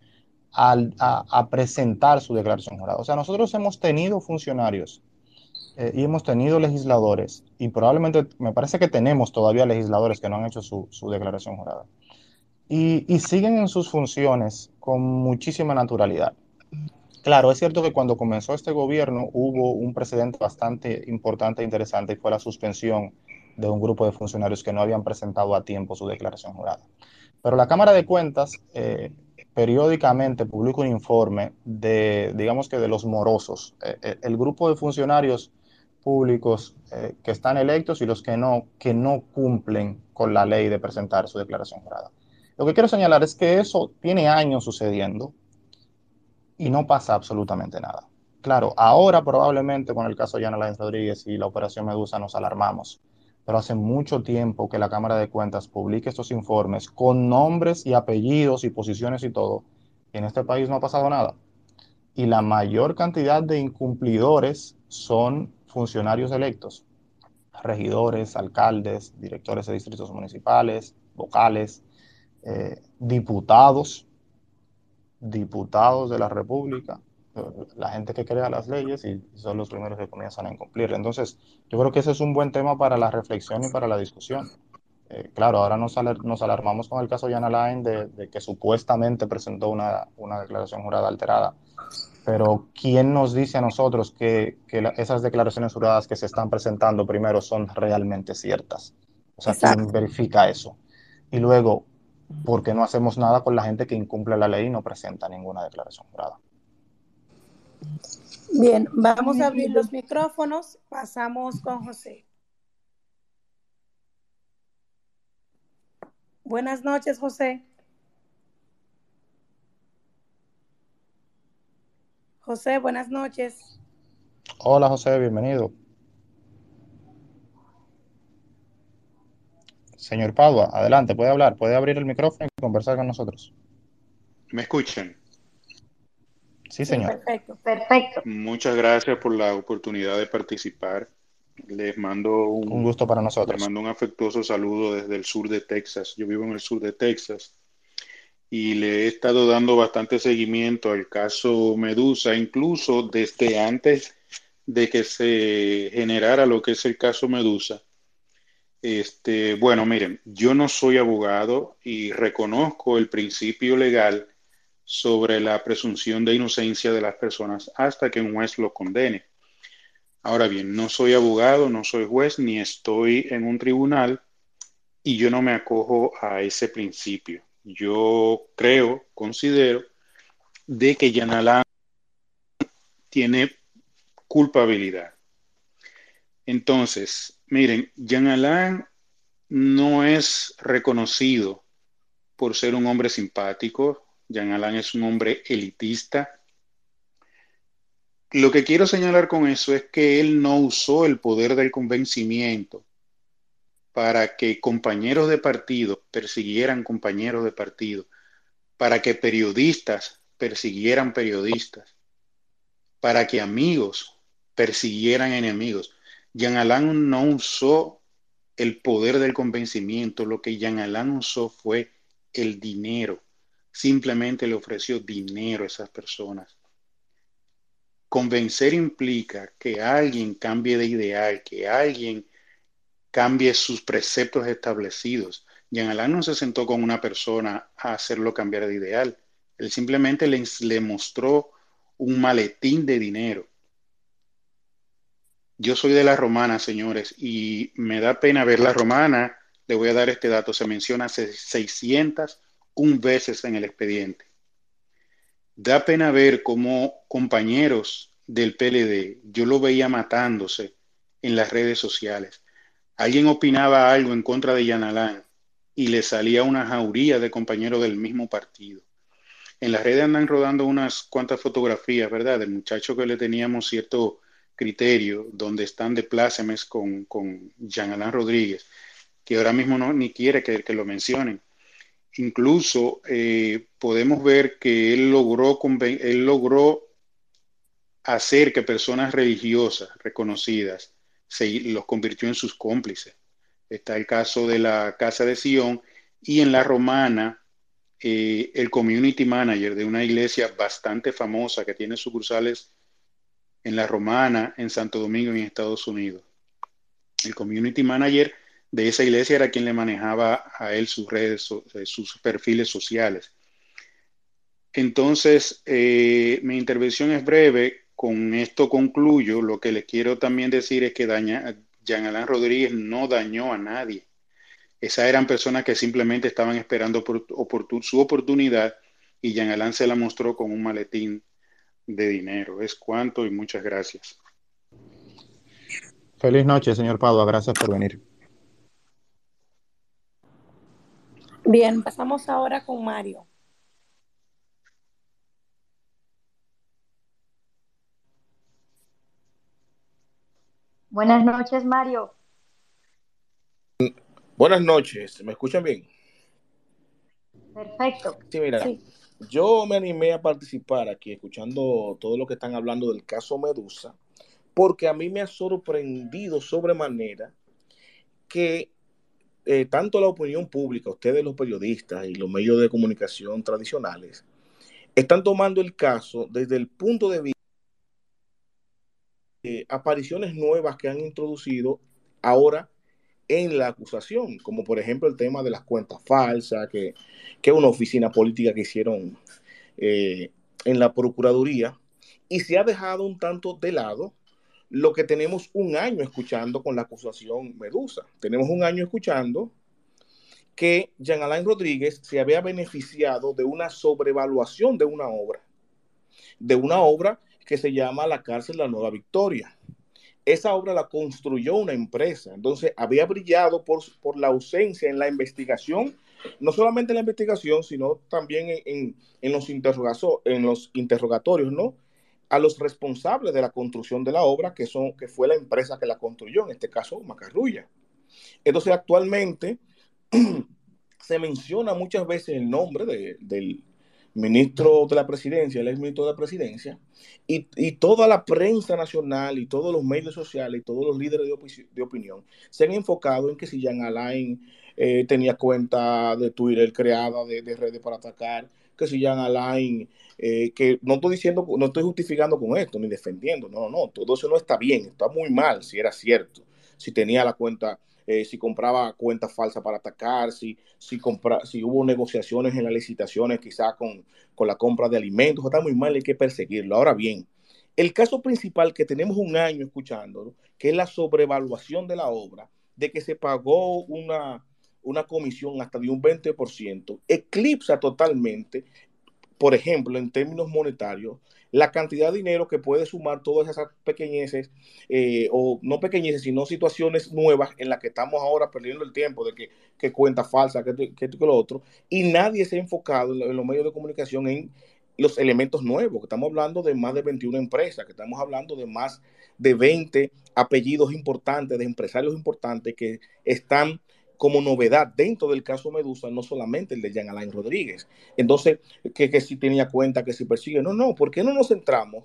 al, a, presentar su declaración jurada. O sea, nosotros hemos tenido funcionarios eh, y hemos tenido legisladores y probablemente me parece que tenemos todavía legisladores que no han hecho su, su declaración jurada y, siguen en sus funciones con muchísima naturalidad. Claro, es cierto que cuando comenzó este gobierno hubo un precedente bastante importante e interesante y fue la suspensión de un grupo de funcionarios que no habían presentado a tiempo su declaración jurada. Pero la Cámara de Cuentas eh, periódicamente publica un informe de, digamos que de los morosos, eh, eh, el grupo de funcionarios públicos que están electos y los que no, que no cumplen con la ley de presentar su declaración jurada. Lo que quiero señalar es que eso tiene años sucediendo y no pasa absolutamente nada. Claro, ahora probablemente con el caso de Yana Láenz Rodríguez y la operación Medusa nos alarmamos, pero hace mucho tiempo que la Cámara de Cuentas publica estos informes con nombres y apellidos y posiciones y todo, y en este país no ha pasado nada. Y la mayor cantidad de incumplidores son funcionarios electos, regidores, alcaldes, directores de distritos municipales, vocales, eh, diputados, diputados de la República, la gente que crea las leyes y son los primeros que comienzan a incumplir. Entonces, yo creo que ese es un buen tema para la reflexión y para la discusión. Eh, claro, ahora nos, nos, alarmamos con el caso de Jan Alain de, que supuestamente presentó una, una, declaración jurada alterada. Pero, ¿quién nos dice a nosotros que, que esas declaraciones juradas que se están presentando primero son realmente ciertas? O sea, ¿quién verifica eso? Y luego, porque no hacemos nada con la gente que incumple la ley y no presenta ninguna declaración jurada. Bien, vamos a abrir los micrófonos. Pasamos con José. Buenas noches, José. José, buenas noches. Hola, José, bienvenido. Señor Padua, adelante, puede hablar, puede abrir el micrófono y conversar con nosotros. ¿Me escuchan? Sí, señor. perfecto, perfecto. Muchas gracias por la oportunidad de participar. Les mando un, un, gusto para nosotros. Les mando un afectuoso saludo desde el sur de Texas. Yo vivo en el sur de Texas y le he estado dando bastante seguimiento al caso Medusa, incluso desde antes de que se generara lo que es el caso Medusa. Este, bueno, miren, yo no soy abogado y reconozco el principio legal sobre la presunción de inocencia de las personas hasta que un juez lo condene. Ahora bien, no soy abogado, no soy juez, ni estoy en un tribunal y yo no me acojo a ese principio. Yo creo, considero, de que Yanalán tiene culpabilidad. Entonces, miren, Jean no es reconocido por ser un hombre simpático. Jean Alain es un hombre elitista. Lo que quiero señalar con eso es que él no usó el poder del convencimiento para que compañeros de partido persiguieran compañeros de partido, para que periodistas persiguieran periodistas, para que amigos persiguieran enemigos. Jean Alain no usó el poder del convencimiento, lo que Jean Alain usó fue el dinero. Simplemente le ofreció dinero a esas personas. Convencer implica que alguien cambie de ideal, que alguien cambie sus preceptos establecidos. Jean Alain no se sentó con una persona a hacerlo cambiar de ideal. Él simplemente le, mostró un maletín de dinero. Yo soy de la romana, señores, y me da pena ver la romana. Le voy a dar este dato. Se menciona 601 veces en el expediente. Da pena ver cómo compañeros del PLD, yo lo veía matándose en las redes sociales. Alguien opinaba algo en contra de Yanalán y le salía una jauría de compañeros del mismo partido en las redes andan rodando unas cuantas fotografías, ¿verdad? De muchachos que le teníamos cierto criterio, donde están de plácemes con, con Jean Alain Rodríguez, que ahora mismo no ni quiere que, lo mencionen. Incluso eh, podemos ver que él logró, él logró hacer que personas religiosas reconocidas se los convirtió en sus cómplices. Está el caso de la Casa de Sion y en la Romana eh, el community manager de una iglesia bastante famosa que tiene sucursales en La Romana, en Santo Domingo, en Estados Unidos. El community manager de esa iglesia era quien le manejaba a él sus redes, eh, sus perfiles sociales. Entonces, eh, mi intervención es breve. Con esto concluyo. Lo que les quiero también decir es que daña, Jean Alain Rodríguez no dañó a nadie. Esas eran personas que simplemente estaban esperando por, su oportunidad y Jean Alain se la mostró con un maletín de dinero. Es cuanto y muchas gracias. Feliz noche, señor Padua. Gracias por venir. Bien, pasamos ahora con Mario. Buenas noches, Mario. Buenas noches, ¿me escuchan bien? Perfecto. Sí, mira, yo me animé a participar aquí escuchando todo lo que están hablando del caso Medusa, porque a mí me ha sorprendido sobremanera que eh, tanto la opinión pública, ustedes los periodistas y los medios de comunicación tradicionales, están tomando el caso desde el punto de vista apariciones nuevas que han introducido ahora en la acusación, como por ejemplo el tema de las cuentas falsas, que, que una oficina política que hicieron eh, en la Procuraduría, y se ha dejado un tanto de lado lo que tenemos un año escuchando con la acusación Medusa. Tenemos un año escuchando que Jean Alain Rodríguez se había beneficiado de una sobrevaluación de una obra, de una obra que se llama La cárcel La Nueva Victoria esa obra la construyó una empresa, entonces había brillado por, por la ausencia en la investigación, no solamente en la investigación, sino también en, en, los, en los interrogatorios, ¿no? A los responsables de la construcción de la obra, que, son, que fue la empresa que la construyó, en este caso Macarrulla. Entonces, actualmente se menciona muchas veces el nombre de, del, ministro de la presidencia, el ex ministro de la presidencia, y, y, toda la prensa nacional y todos los medios sociales y todos los líderes de, de opinión se han enfocado en que si Jean Alain eh, tenía cuenta de Twitter creada de, de, redes para atacar, que si Jean Alain, eh, que no estoy diciendo, no estoy justificando con esto ni defendiendo, no, no, todo eso no está bien, está muy mal si era cierto, si tenía la cuenta eh, si compraba cuentas falsas para atacar, si, si, compra, si hubo negociaciones en las licitaciones quizás con, con la compra de alimentos, está muy mal, hay que perseguirlo. Ahora bien, el caso principal que tenemos un año escuchando, que es la sobrevaluación de la obra, de que se pagó una, una comisión hasta de un 20%, eclipsa totalmente, por ejemplo, en términos monetarios, la cantidad de dinero que puede sumar todas esas pequeñeces, eh, o no pequeñeces, sino situaciones nuevas en las que estamos ahora perdiendo el tiempo de que, que cuenta falsa, que, que, que, lo otro, y nadie se ha enfocado en, los medios de comunicación en los elementos nuevos, que estamos hablando de más de 21 empresas, que estamos hablando de más de 20 apellidos importantes, de empresarios importantes que están como novedad dentro del caso Medusa, no solamente el de Jean Alain Rodríguez. Entonces, que, que si tenía cuenta, que si persigue. No, no, ¿por qué no nos centramos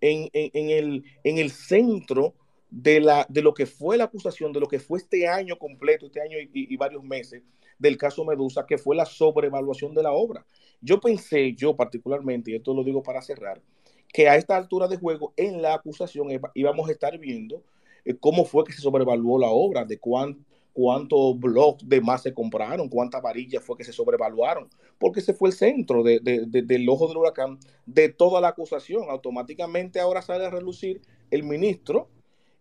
en, en, el, en el centro de, la, de lo que fue la acusación, de lo que fue este año completo, este año y, y varios meses del caso Medusa, que fue la sobrevaluación de la obra? Yo pensé, yo particularmente, y esto lo digo para cerrar, que a esta altura de juego en la acusación íbamos a estar viendo eh, cómo fue que se sobrevaluó la obra, de cuánto cuántos blogs de más se compraron, cuántas varillas fue que se sobrevaluaron, porque ese fue el centro de, de, de, del ojo del huracán de toda la acusación. Automáticamente ahora sale a relucir el ministro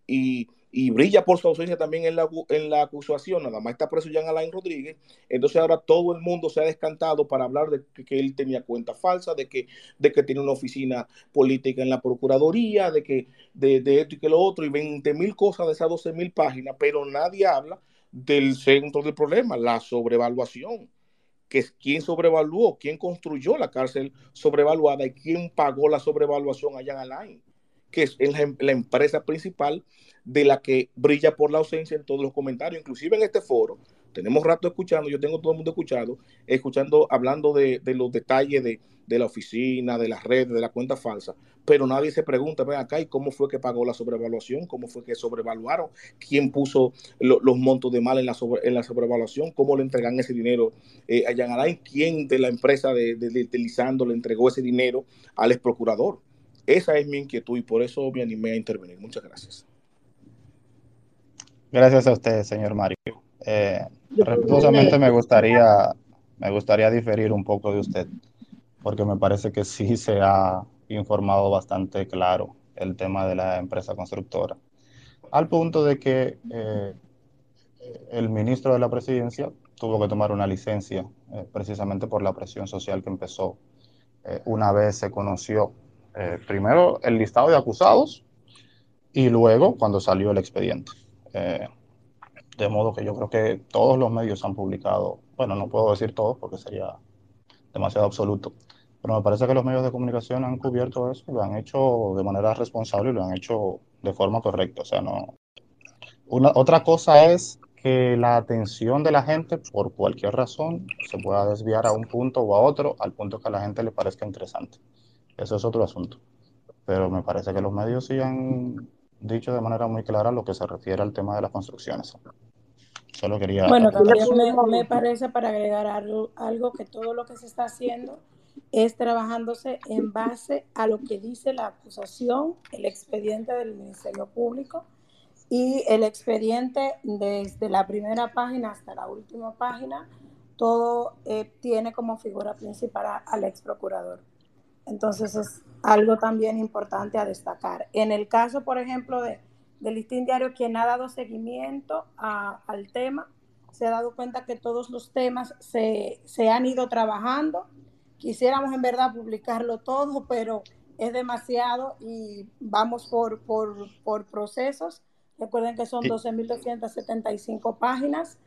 y, brilla por su ausencia también en la, en la acusación, nada más está preso Jean Alain Rodríguez, entonces ahora todo el mundo se ha descantado para hablar de que, él tenía cuenta falsa, de que, de que tiene una oficina política en la Procuraduría, de que de, de esto y que lo otro, y 20 mil cosas de esas 12 mil páginas, pero nadie habla del centro del problema, la sobrevaluación. Que es quién sobrevaluó, quién construyó la cárcel sobrevaluada y quién pagó la sobrevaluación allá en Alain, que es la, empresa principal de la que brilla por la ausencia en todos los comentarios, inclusive en este foro. Tenemos rato escuchando, yo tengo todo el mundo escuchado, escuchando, hablando de, de los detalles de, de, la oficina, de las redes, de la cuenta falsa, pero nadie se pregunta, ven acá, ¿y cómo fue que pagó la sobrevaluación? ¿Cómo fue que sobrevaluaron? ¿Quién puso lo, los montos de mal en la, sobre, en la sobrevaluación? ¿Cómo le entregan ese dinero eh, a Jan Alain? ¿Quién de la empresa de, de, de Lisando le entregó ese dinero al ex procurador? Esa es mi inquietud y por eso me animé a intervenir. Muchas gracias. Gracias a usted, señor Mario. Eh, respetuosamente me gustaría, me gustaría diferir un poco de usted, porque me parece que sí se ha informado bastante claro el tema de la empresa constructora, al punto de que eh, el ministro de la presidencia tuvo que tomar una licencia eh, precisamente por la presión social que empezó eh, una vez se conoció eh, primero el listado de acusados y luego cuando salió el expediente. Eh, de modo que yo creo que todos los medios han publicado, bueno, no puedo decir todos porque sería demasiado absoluto, pero me parece que los medios de comunicación han cubierto eso, lo han hecho de manera responsable y lo han hecho de forma correcta. O sea, no. Una, otra cosa es que la atención de la gente, por cualquier razón, se pueda desviar a un punto o a otro, al punto que a la gente le parezca interesante. Eso es otro asunto. Pero me parece que los medios sí han dicho de manera muy clara lo que se refiere al tema de las construcciones. Solo quería... Bueno, también me, me, parece para agregar algo, algo, que todo lo que se está haciendo es trabajándose en base a lo que dice la acusación, el expediente del Ministerio Público y el expediente desde la primera página hasta la última página, todo eh, tiene como figura principal al ex procurador. Entonces es algo también importante a destacar. En el caso, por ejemplo, de, del listín diario, quien ha dado seguimiento al tema, se ha dado cuenta que todos los temas se, se, han ido trabajando. Quisiéramos en verdad publicarlo todo, pero es demasiado y vamos por, por, por procesos. Recuerden que son 12.275 páginas,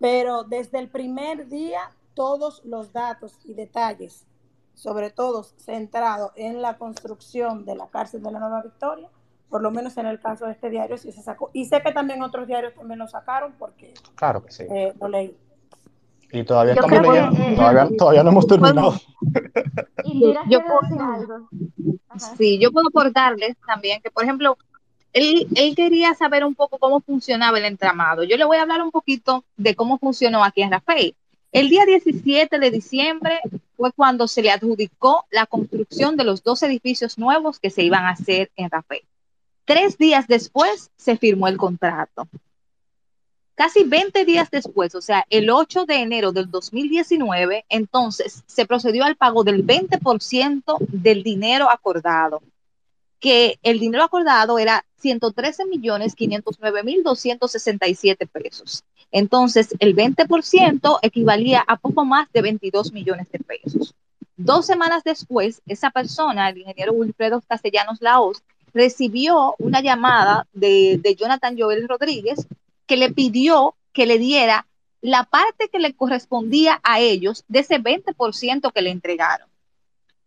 pero desde el primer día todos los datos y detalles sobre todo centrado en la construcción de la cárcel de la Nueva Victoria, por lo menos en el caso de este diario sí se sacó. Y sé que también otros diarios también lo sacaron porque claro que sí. eh, lo leí. Y todavía yo estamos leyendo, que, eh, todavía, todavía, no hemos terminado. Indira, yo puedo, algo? Sí, yo puedo aportarles también que, por ejemplo, él, él, quería saber un poco cómo funcionaba el entramado. Yo le voy a hablar un poquito de cómo funcionó aquí en Rafael. El día 17 de diciembre fue cuando se le adjudicó la construcción de los dos edificios nuevos que se iban a hacer en Rafael. Tres días después se firmó el contrato. Casi 20 días después, o sea, el 8 de enero del 2019, entonces se procedió al pago del 20% del dinero acordado. que el dinero acordado era 113 millones 509 mil 267 pesos. Entonces, el 20% equivalía a poco más de 22 millones de pesos. Dos semanas después, esa persona, el ingeniero Wilfredo Castellanos Laos, recibió una llamada de, de Jonathan Joel Rodríguez que le pidió que le diera la parte que le correspondía a ellos de ese 20% que le entregaron.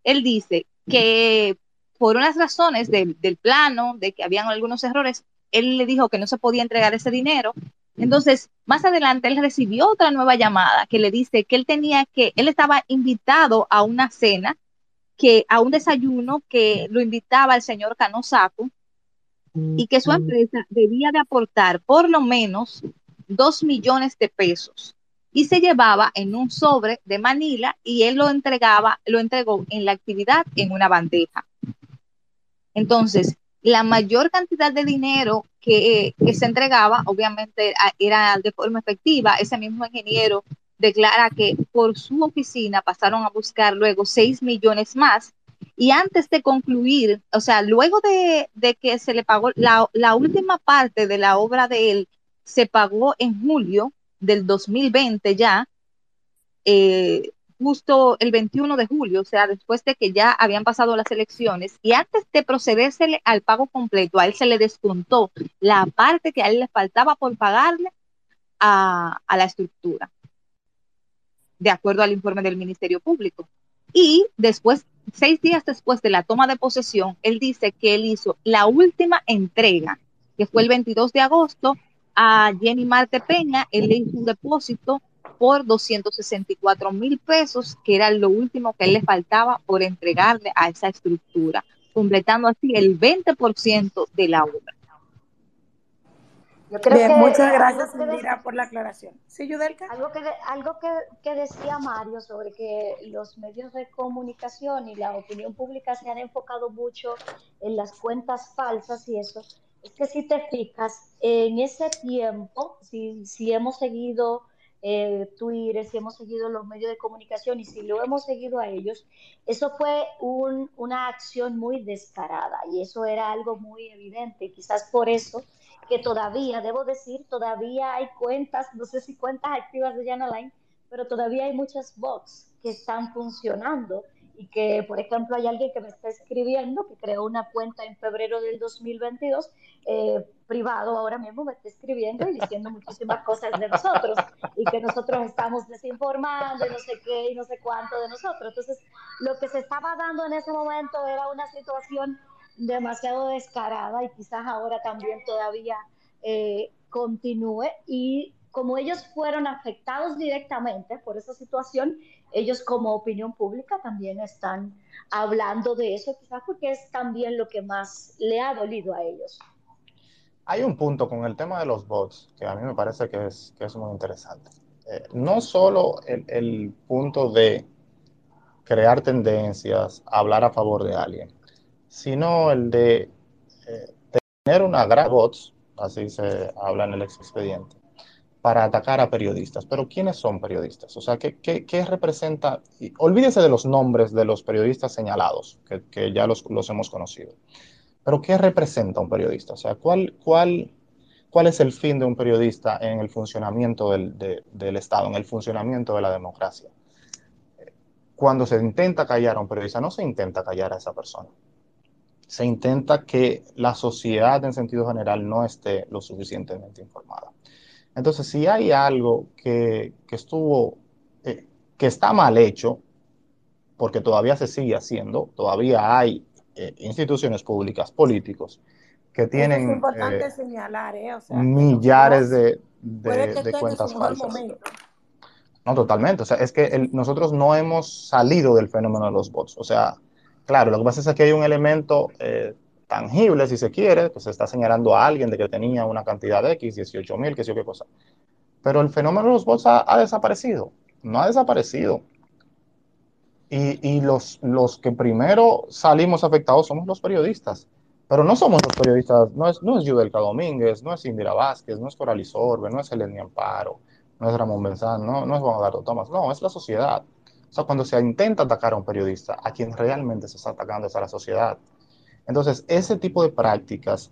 Él dice que por unas razones del plano, de que habían algunos errores, él le dijo que no se podía entregar ese dinero. Entonces, más adelante, él recibió otra nueva llamada que le dice que él tenía que, él estaba invitado a una cena, que a un desayuno que lo invitaba el señor Canosaco y que su empresa debía de aportar por lo menos dos millones de pesos y se llevaba en un sobre de Manila y él lo entregaba, lo entregó en la actividad en una bandeja. Entonces, la mayor cantidad de dinero que, se entregaba, obviamente, era de forma efectiva. Ese mismo ingeniero declara que por su oficina pasaron a buscar luego 6 millones más. Y antes de concluir, o sea, luego de, que se le pagó la, la, última parte de la obra de él, se pagó en julio del 2020 ya, eh, justo el 21 de julio, o sea, después de que ya habían pasado las elecciones y antes de procedérsele al pago completo, a él se le descontó la parte que a él le faltaba por pagarle a, a la estructura, de acuerdo al informe del Ministerio Público. Y después, seis días después de la toma de posesión, él dice que él hizo la última entrega, que fue el 22 de agosto, a Jenny Marte Peña, él le hizo un depósito por 264 mil pesos, que era lo último que le faltaba por entregarle a esa estructura, completando así el 20% de la obra. Yo creo que, muchas gracias, Indira, por la aclaración. Sí, Yudelka. Algo, que, algo que, que, decía Mario sobre que los medios de comunicación y la opinión pública se han enfocado mucho en las cuentas falsas y eso, es que si te fijas, en ese tiempo, si, si hemos seguido eh, Twitter, si hemos seguido los medios de comunicación y si lo hemos seguido a ellos, eso fue una acción muy descarada y eso era algo muy evidente. Quizás por eso que todavía, debo decir, todavía hay cuentas, no sé si cuentas activas de Jan Line, pero todavía hay muchas bots que están funcionando y que, por ejemplo, hay alguien que me está escribiendo que creó una cuenta en febrero del 2022 eh, privado ahora mismo me está escribiendo y diciendo muchísimas cosas de nosotros y que nosotros estamos desinformando y no sé qué y no sé cuánto de nosotros. Entonces, lo que se estaba dando en ese momento era una situación demasiado descarada y quizás ahora también todavía eh, continúe y como ellos fueron afectados directamente por esa situación, ellos como opinión pública también están hablando de eso, quizás porque es también lo que más le ha dolido a ellos. Hay un punto con el tema de los bots que a mí me parece que es, que es muy interesante. Eh, no solo el, el, punto de crear tendencias, hablar a favor de alguien, sino el de eh, tener una bots, así se habla en el ex expediente, para atacar a periodistas. Pero ¿quiénes son periodistas? O sea, ¿qué, qué, qué representa? olvídese de los nombres de los periodistas señalados, que, que ya los, los hemos conocido. Pero ¿qué representa un periodista? O sea, ¿cuál, cuál, cuál es el fin de un periodista en el funcionamiento del, del Estado, en el funcionamiento de la democracia? Cuando se intenta callar a un periodista, no se intenta callar a esa persona. Se intenta que la sociedad en sentido general no esté lo suficientemente informada. Entonces, si hay algo que, que estuvo, eh, que está mal hecho, porque todavía se sigue haciendo, todavía hay eh, instituciones públicas, políticos, que tienen es importante eh, señalar, ¿eh? o sea, millares de, de, de cuentas falsas. No, totalmente. O sea, es que el, nosotros no hemos salido del fenómeno de los bots. O sea, claro, lo que pasa es que hay un elemento eh, tangible, si se quiere, que se está señalando a alguien de que tenía una cantidad de X, 18 mil, qué sé yo qué cosa. Pero el fenómeno de los bots ha, desaparecido. No ha desaparecido. Y, los, los que primero salimos afectados somos los periodistas. Pero no somos los periodistas, no es, no es Yudelka Domínguez, no es Indira Vázquez, no es Coral Sorbe, no es Eleni Amparo, no es Ramón Benzán, no, no es Juan Eduardo Tomás, no, es la sociedad. O sea, cuando se intenta atacar a un periodista, a quien realmente se está atacando es a la sociedad. Entonces, ese tipo de prácticas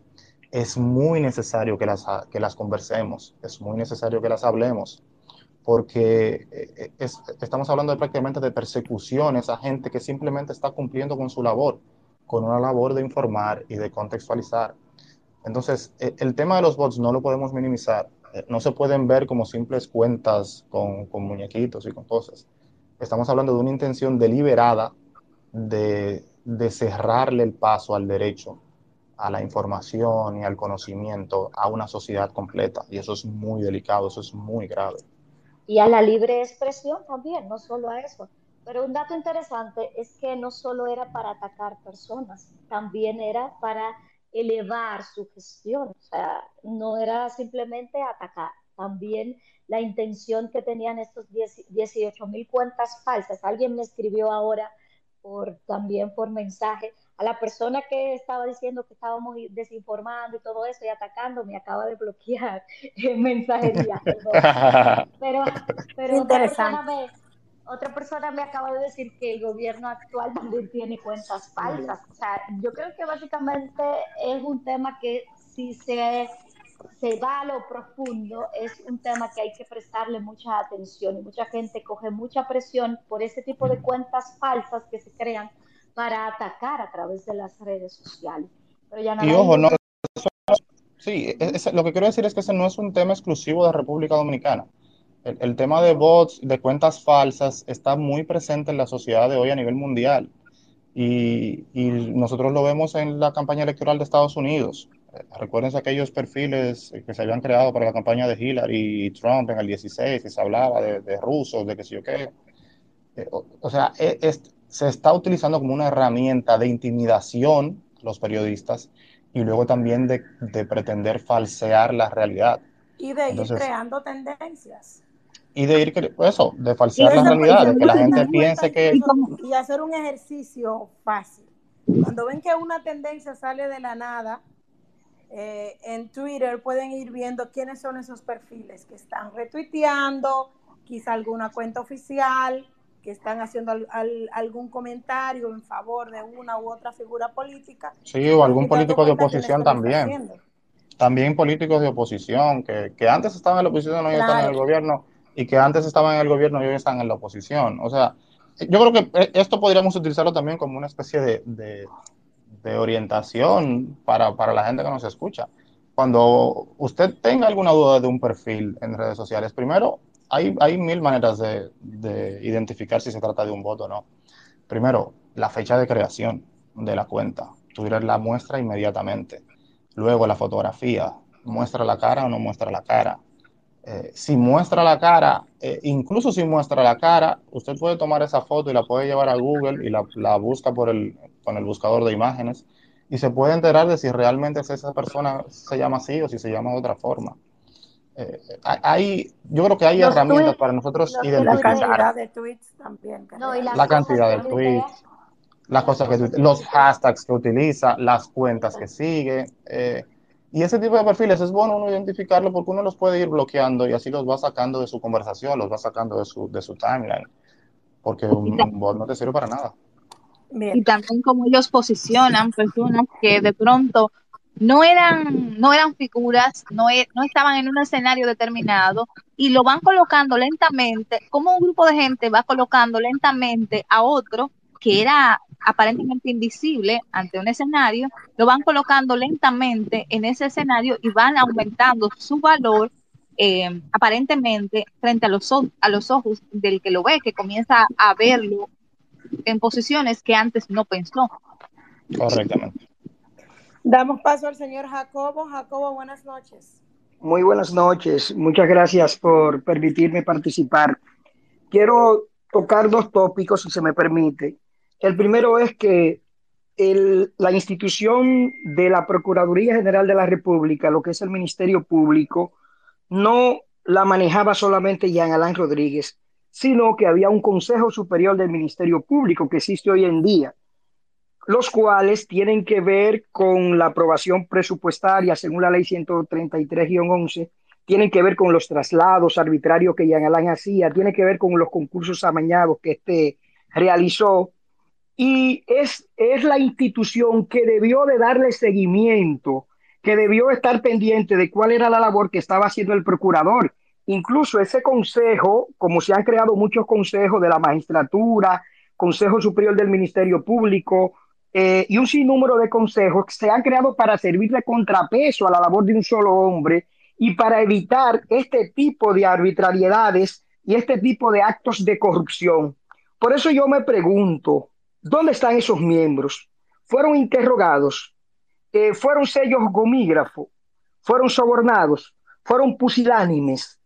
es muy necesario que las, que las conversemos, es muy necesario que las hablemos, porque eh, es, estamos hablando de prácticamente de persecuciones a gente que simplemente está cumpliendo con su labor, con una labor de informar y de contextualizar. Entonces, e, el tema de los bots no lo podemos minimizar, eh, no se pueden ver como simples cuentas con, con muñequitos y con cosas. Estamos hablando de una intención deliberada de, de cerrarle el paso al derecho a la información y al conocimiento a una sociedad completa. Y eso es muy delicado, eso es muy grave. Y a la libre expresión también, no solo a eso. Pero un dato interesante es que no solo era para atacar personas, también era para elevar su gestión. O sea, no era simplemente atacar, también la intención que tenían estos 18 mil cuentas falsas. Alguien me escribió ahora por, también por mensaje a la persona que estaba diciendo que estábamos desinformando y todo eso y atacando, me acaba de bloquear en mensajería. pero, pero otra persona, me, otra persona me acaba de decir que el gobierno actual también tiene cuentas falsas. O sea, yo creo que básicamente es un tema que si se se va a lo profundo, es un tema que hay que prestarle mucha atención y mucha gente coge mucha presión por ese tipo de cuentas falsas que se crean para atacar a través de las redes sociales. Pero ya y ojo, no, sí, lo que quiero decir es que ese no es un tema exclusivo de República Dominicana. El, el, tema de bots, de cuentas falsas, está muy presente en la sociedad de hoy a nivel mundial. Y, y nosotros lo vemos en la campaña electoral de Estados Unidos. Recuerden aquellos perfiles que se habían creado para la campaña de Hillary y Trump en el 16, que se hablaba de, de rusos, de que sé yo qué. Eh, o, o, sea, e, es, se está utilizando como una herramienta de intimidación los periodistas y luego también de, de pretender falsear la realidad. Y de Entonces, ir creando tendencias. Y de ir, eso, de falsear la realidad, de que la gente piense que... Y hacer un ejercicio fácil. Cuando ven que una tendencia sale de la nada, eh, en Twitter pueden ir viendo quiénes son esos perfiles que están retuiteando, quizá alguna cuenta oficial, que están haciendo al, al, algún comentario en favor de una u otra figura política. Sí, o algún político de oposición también. También políticos de oposición, que, que, antes estaban en la oposición y hoy claro. están en el gobierno, y que antes estaban en el gobierno y hoy están en la oposición. O sea, yo creo que eh, esto podríamos utilizarlo también como una especie de, de de orientación para, para, la gente que nos escucha. Cuando usted tenga alguna duda de un perfil en redes sociales, primero, hay, hay mil maneras de, de identificar si se trata de un voto o no. Primero, la fecha de creación de la cuenta. Twitter la muestra inmediatamente. Luego, la fotografía. ¿Muestra la cara o no muestra la cara? Eh, si muestra la cara, eh, incluso si muestra la cara, usted puede tomar esa foto y la puede llevar a Google y la, la busca por el, con el buscador de imágenes y se puede enterar de si realmente es esa persona se llama así o si se llama de otra forma. Eh, hay, yo creo que hay los herramientas tweets, para nosotros identificar. La cantidad de tweets también. No, la, la cantidad de tweets, las cosas que los hashtags que utiliza, las cuentas que sigue. Eh, y ese tipo de perfiles es bueno uno identificarlo porque uno los puede ir bloqueando y así los va sacando de su conversación, los va sacando de su, de su timeline. Porque un, un bot no te sirve para nada. Bien. y también cómo ellos posicionan personas que de pronto no eran, no eran figuras, no, e, no estaban en un escenario determinado y lo van colocando lentamente, como un grupo de gente va colocando lentamente a otro que era aparentemente invisible ante un escenario, lo van colocando lentamente en ese escenario y van aumentando su valor eh, aparentemente frente a los, a los ojos del que lo ve, que comienza a verlo en posiciones que antes no pensó. Correctamente. Damos paso al señor Jacobo. Jacobo, buenas noches. Muy buenas noches. Muchas gracias por permitirme participar. Quiero tocar dos tópicos, si se me permite. El primero es que el, la institución de la Procuraduría General de la República, lo que es el Ministerio Público, no la manejaba solamente Jean Alain Rodríguez, sino que había un Consejo Superior del Ministerio Público que existe hoy en día, los cuales tienen que ver con la aprobación presupuestaria según la ley 133-11, tienen que ver con los traslados arbitrarios que Jean Alain hacía, tiene que ver con los concursos amañados que este realizó y es, es la institución que debió de darle seguimiento, que debió estar pendiente de cuál era la labor que estaba haciendo el procurador. Incluso ese consejo, como se han creado muchos consejos de la magistratura, Consejo Superior del Ministerio Público eh, y un sinnúmero de consejos que se han creado para servir de contrapeso a la labor de un solo hombre y para evitar este tipo de arbitrariedades y este tipo de actos de corrupción. Por eso yo me pregunto, ¿dónde están esos miembros? ¿Fueron interrogados? Eh, ¿Fueron sellos gomígrafos? ¿Fueron sobornados? ¿Fueron pusilánimes?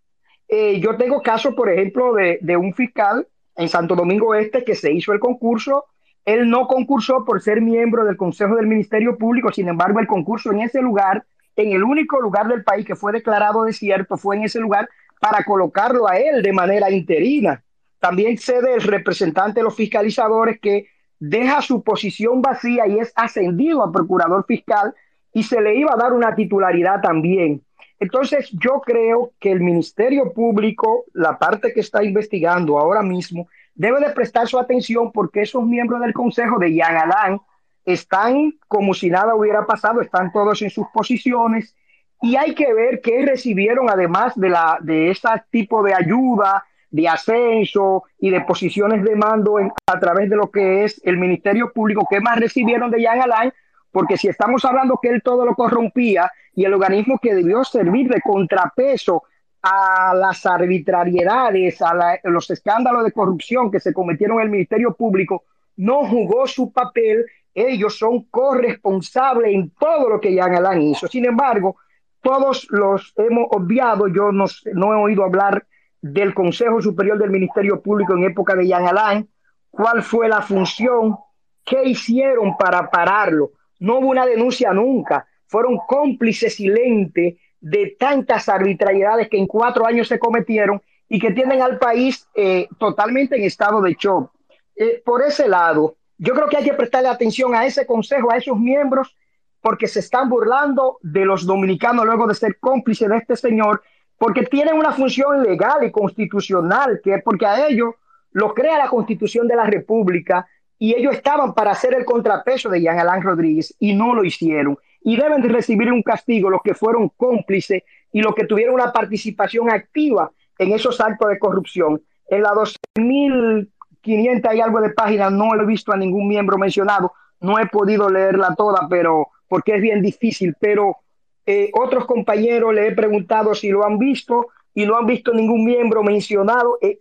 Eh, yo tengo caso, por ejemplo, de, un fiscal en Santo Domingo Este que se hizo el concurso. Él no concursó por ser miembro del Consejo del Ministerio Público, sin embargo, el concurso en ese lugar, en el único lugar del país que fue declarado desierto, fue en ese lugar para colocarlo a él de manera interina. También sé del representante de los fiscalizadores que deja su posición vacía y es ascendido a procurador fiscal y se le iba a dar una titularidad también. Entonces, yo creo que el Ministerio Público, la parte que está investigando ahora mismo, debe de prestar su atención porque esos miembros del Consejo de Yan Alán están como si nada hubiera pasado, están todos en sus posiciones y hay que ver qué recibieron además de, la, de ese tipo de ayuda, de ascenso y de posiciones de mando a través de lo que es el Ministerio Público, qué más recibieron de Yan Alain porque si estamos hablando que él todo lo corrompía y el organismo que debió servir de contrapeso a las arbitrariedades, a los escándalos de corrupción que se cometieron en el Ministerio Público, no jugó su papel, ellos son corresponsables en todo lo que Jean Alain hizo. Sin embargo, todos los hemos obviado, yo no, he oído hablar del Consejo Superior del Ministerio Público en época de Jean Alain, cuál fue la función, qué hicieron para pararlo no hubo una denuncia nunca. Fueron cómplices silentes de tantas arbitrariedades que en cuatro años se cometieron y que tienen al país eh, totalmente en estado de shock. Eh, por ese lado, yo creo que hay que prestarle atención a ese consejo, a esos miembros, porque se están burlando de los dominicanos luego de ser cómplices de este señor, porque tienen una función legal y constitucional, que porque a ellos lo crea la constitución de la República y ellos estaban para hacer el contrapeso de Jean Alain Rodríguez y no lo hicieron. Y deben de recibir un castigo los que fueron cómplices y los que tuvieron una participación activa en esos actos de corrupción. En la 12.500 y algo de páginas no he visto a ningún miembro mencionado, no he podido leerla toda, pero porque es bien difícil, pero eh, otros compañeros le he preguntado si lo han visto y no han visto ningún miembro mencionado eh,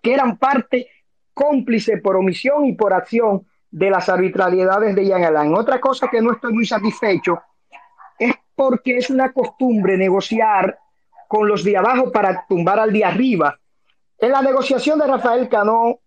que eran parte cómplice por omisión y por acción de las arbitrariedades de Jean Alain. Otra cosa que no estoy muy satisfecho es porque es una costumbre negociar con los de abajo para tumbar al de arriba. En la negociación de Rafael Cano,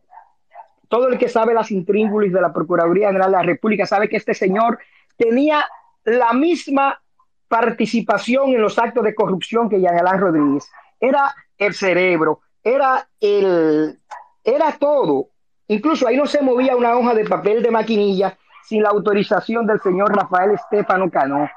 todo el que sabe las intríngulis de la Procuraduría General de la República sabe que este señor tenía la misma participación en los actos de corrupción que Jean Alain Rodríguez. Era el cerebro, era el, era todo. Incluso ahí no se movía una hoja de papel de maquinilla sin la autorización del señor Rafael Estefano Cano.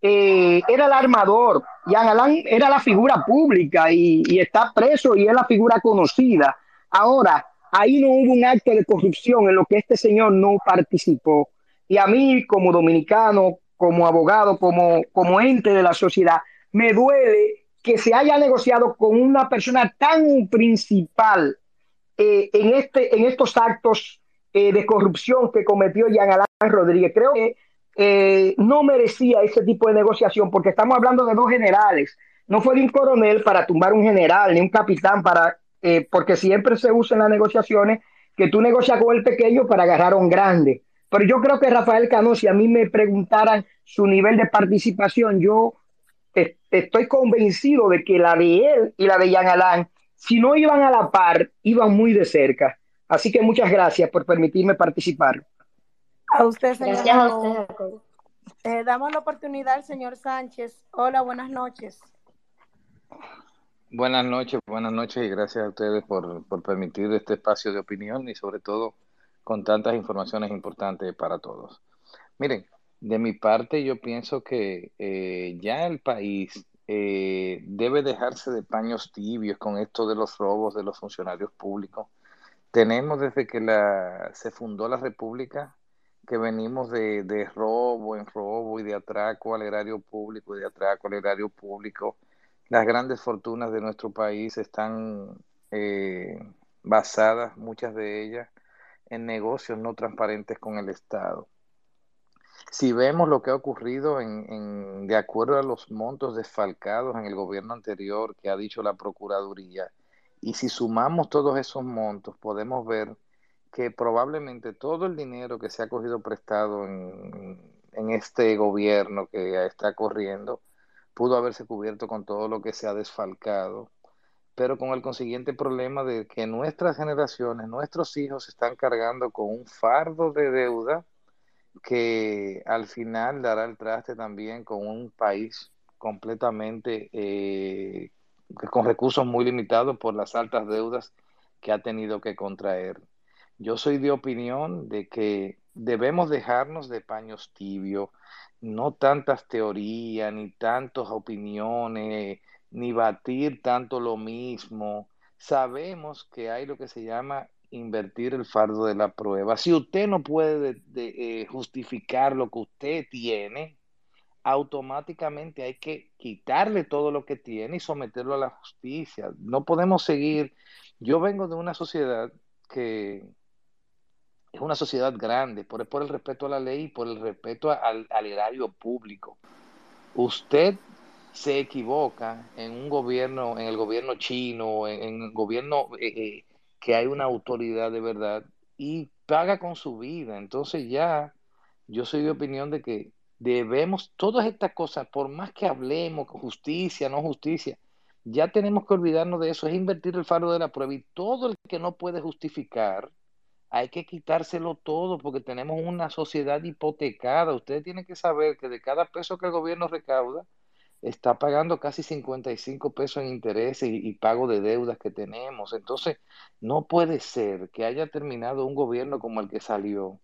Eh, era el armador. Jean Alain era la figura pública y, y, está preso y es la figura conocida. Ahora, ahí no hubo un acto de corrupción en lo que este señor no participó. Y a mí, como dominicano, como abogado, como, como ente de la sociedad, me duele que se haya negociado con una persona tan principal eh, en, este, en estos actos eh, de corrupción que cometió Jean Alain Rodríguez. Creo que eh, no merecía ese tipo de negociación porque estamos hablando de dos generales. No fue de un coronel para tumbar un general, ni un capitán para, porque siempre se usa en las negociaciones que tú negocias con el pequeño para agarrar a un grande. Pero yo creo que Rafael Cano, si a mí me preguntaran su nivel de participación, yo estoy convencido de que la de él y la de Jean Alain si no iban a la par, iban muy de cerca. Así que muchas gracias por permitirme participar. A usted, señor. Gracias a usted. Eh, damos la oportunidad al señor Sánchez. Hola, buenas noches. Buenas noches, buenas noches y gracias a ustedes por, por permitir este espacio de opinión y sobre todo con tantas informaciones importantes para todos. Miren, de mi parte yo pienso que eh, ya el país eh, debe dejarse de paños tibios con esto de los robos de los funcionarios públicos. tenemos desde que se fundó la República que venimos de, de, robo en robo y de atraco al erario público y de atraco al erario público. Las grandes fortunas de nuestro país están eh, basadas, muchas de ellas, en negocios no transparentes con el Estado. Si vemos lo que ha ocurrido en, de acuerdo a los montos desfalcados en el gobierno anterior que ha dicho la Procuraduría, y si sumamos todos esos montos, podemos ver que probablemente todo el dinero que se ha cogido prestado en, en, este gobierno que está corriendo pudo haberse cubierto con todo lo que se ha desfalcado, pero con el consiguiente problema de que nuestras generaciones, nuestros hijos están cargando con un fardo de deuda que al final dará el traste también con un país completamente eh, con recursos muy limitados por las altas deudas que ha tenido que contraer. Yo soy de opinión de que debemos dejarnos de paños tibios, no tantas teorías, ni tantas opiniones, ni batir tanto lo mismo. Sabemos que hay lo que se llama invertir el fardo de la prueba. Si usted no puede de, de, eh, justificar lo que usted tiene, automáticamente hay que quitarle todo lo que tiene y someterlo a la justicia. No podemos seguir. Yo vengo de una sociedad que es una sociedad grande, por, el respeto a la ley y por el respeto al, erario público. Usted se equivoca en un gobierno, en el gobierno chino, en, en el gobierno eh, eh, que hay una autoridad de verdad y paga con su vida. Entonces ya yo soy de opinión de que debemos, todas estas cosas, por más que hablemos, justicia, no justicia, ya tenemos que olvidarnos de eso, es invertir el faro de la prueba y todo el que no puede justificar, hay que quitárselo todo porque tenemos una sociedad hipotecada. Ustedes tienen que saber que de cada peso que el gobierno recauda, está pagando casi 55 pesos en intereses y, pago de deudas que tenemos. Entonces, no puede ser que haya terminado un gobierno como el que salió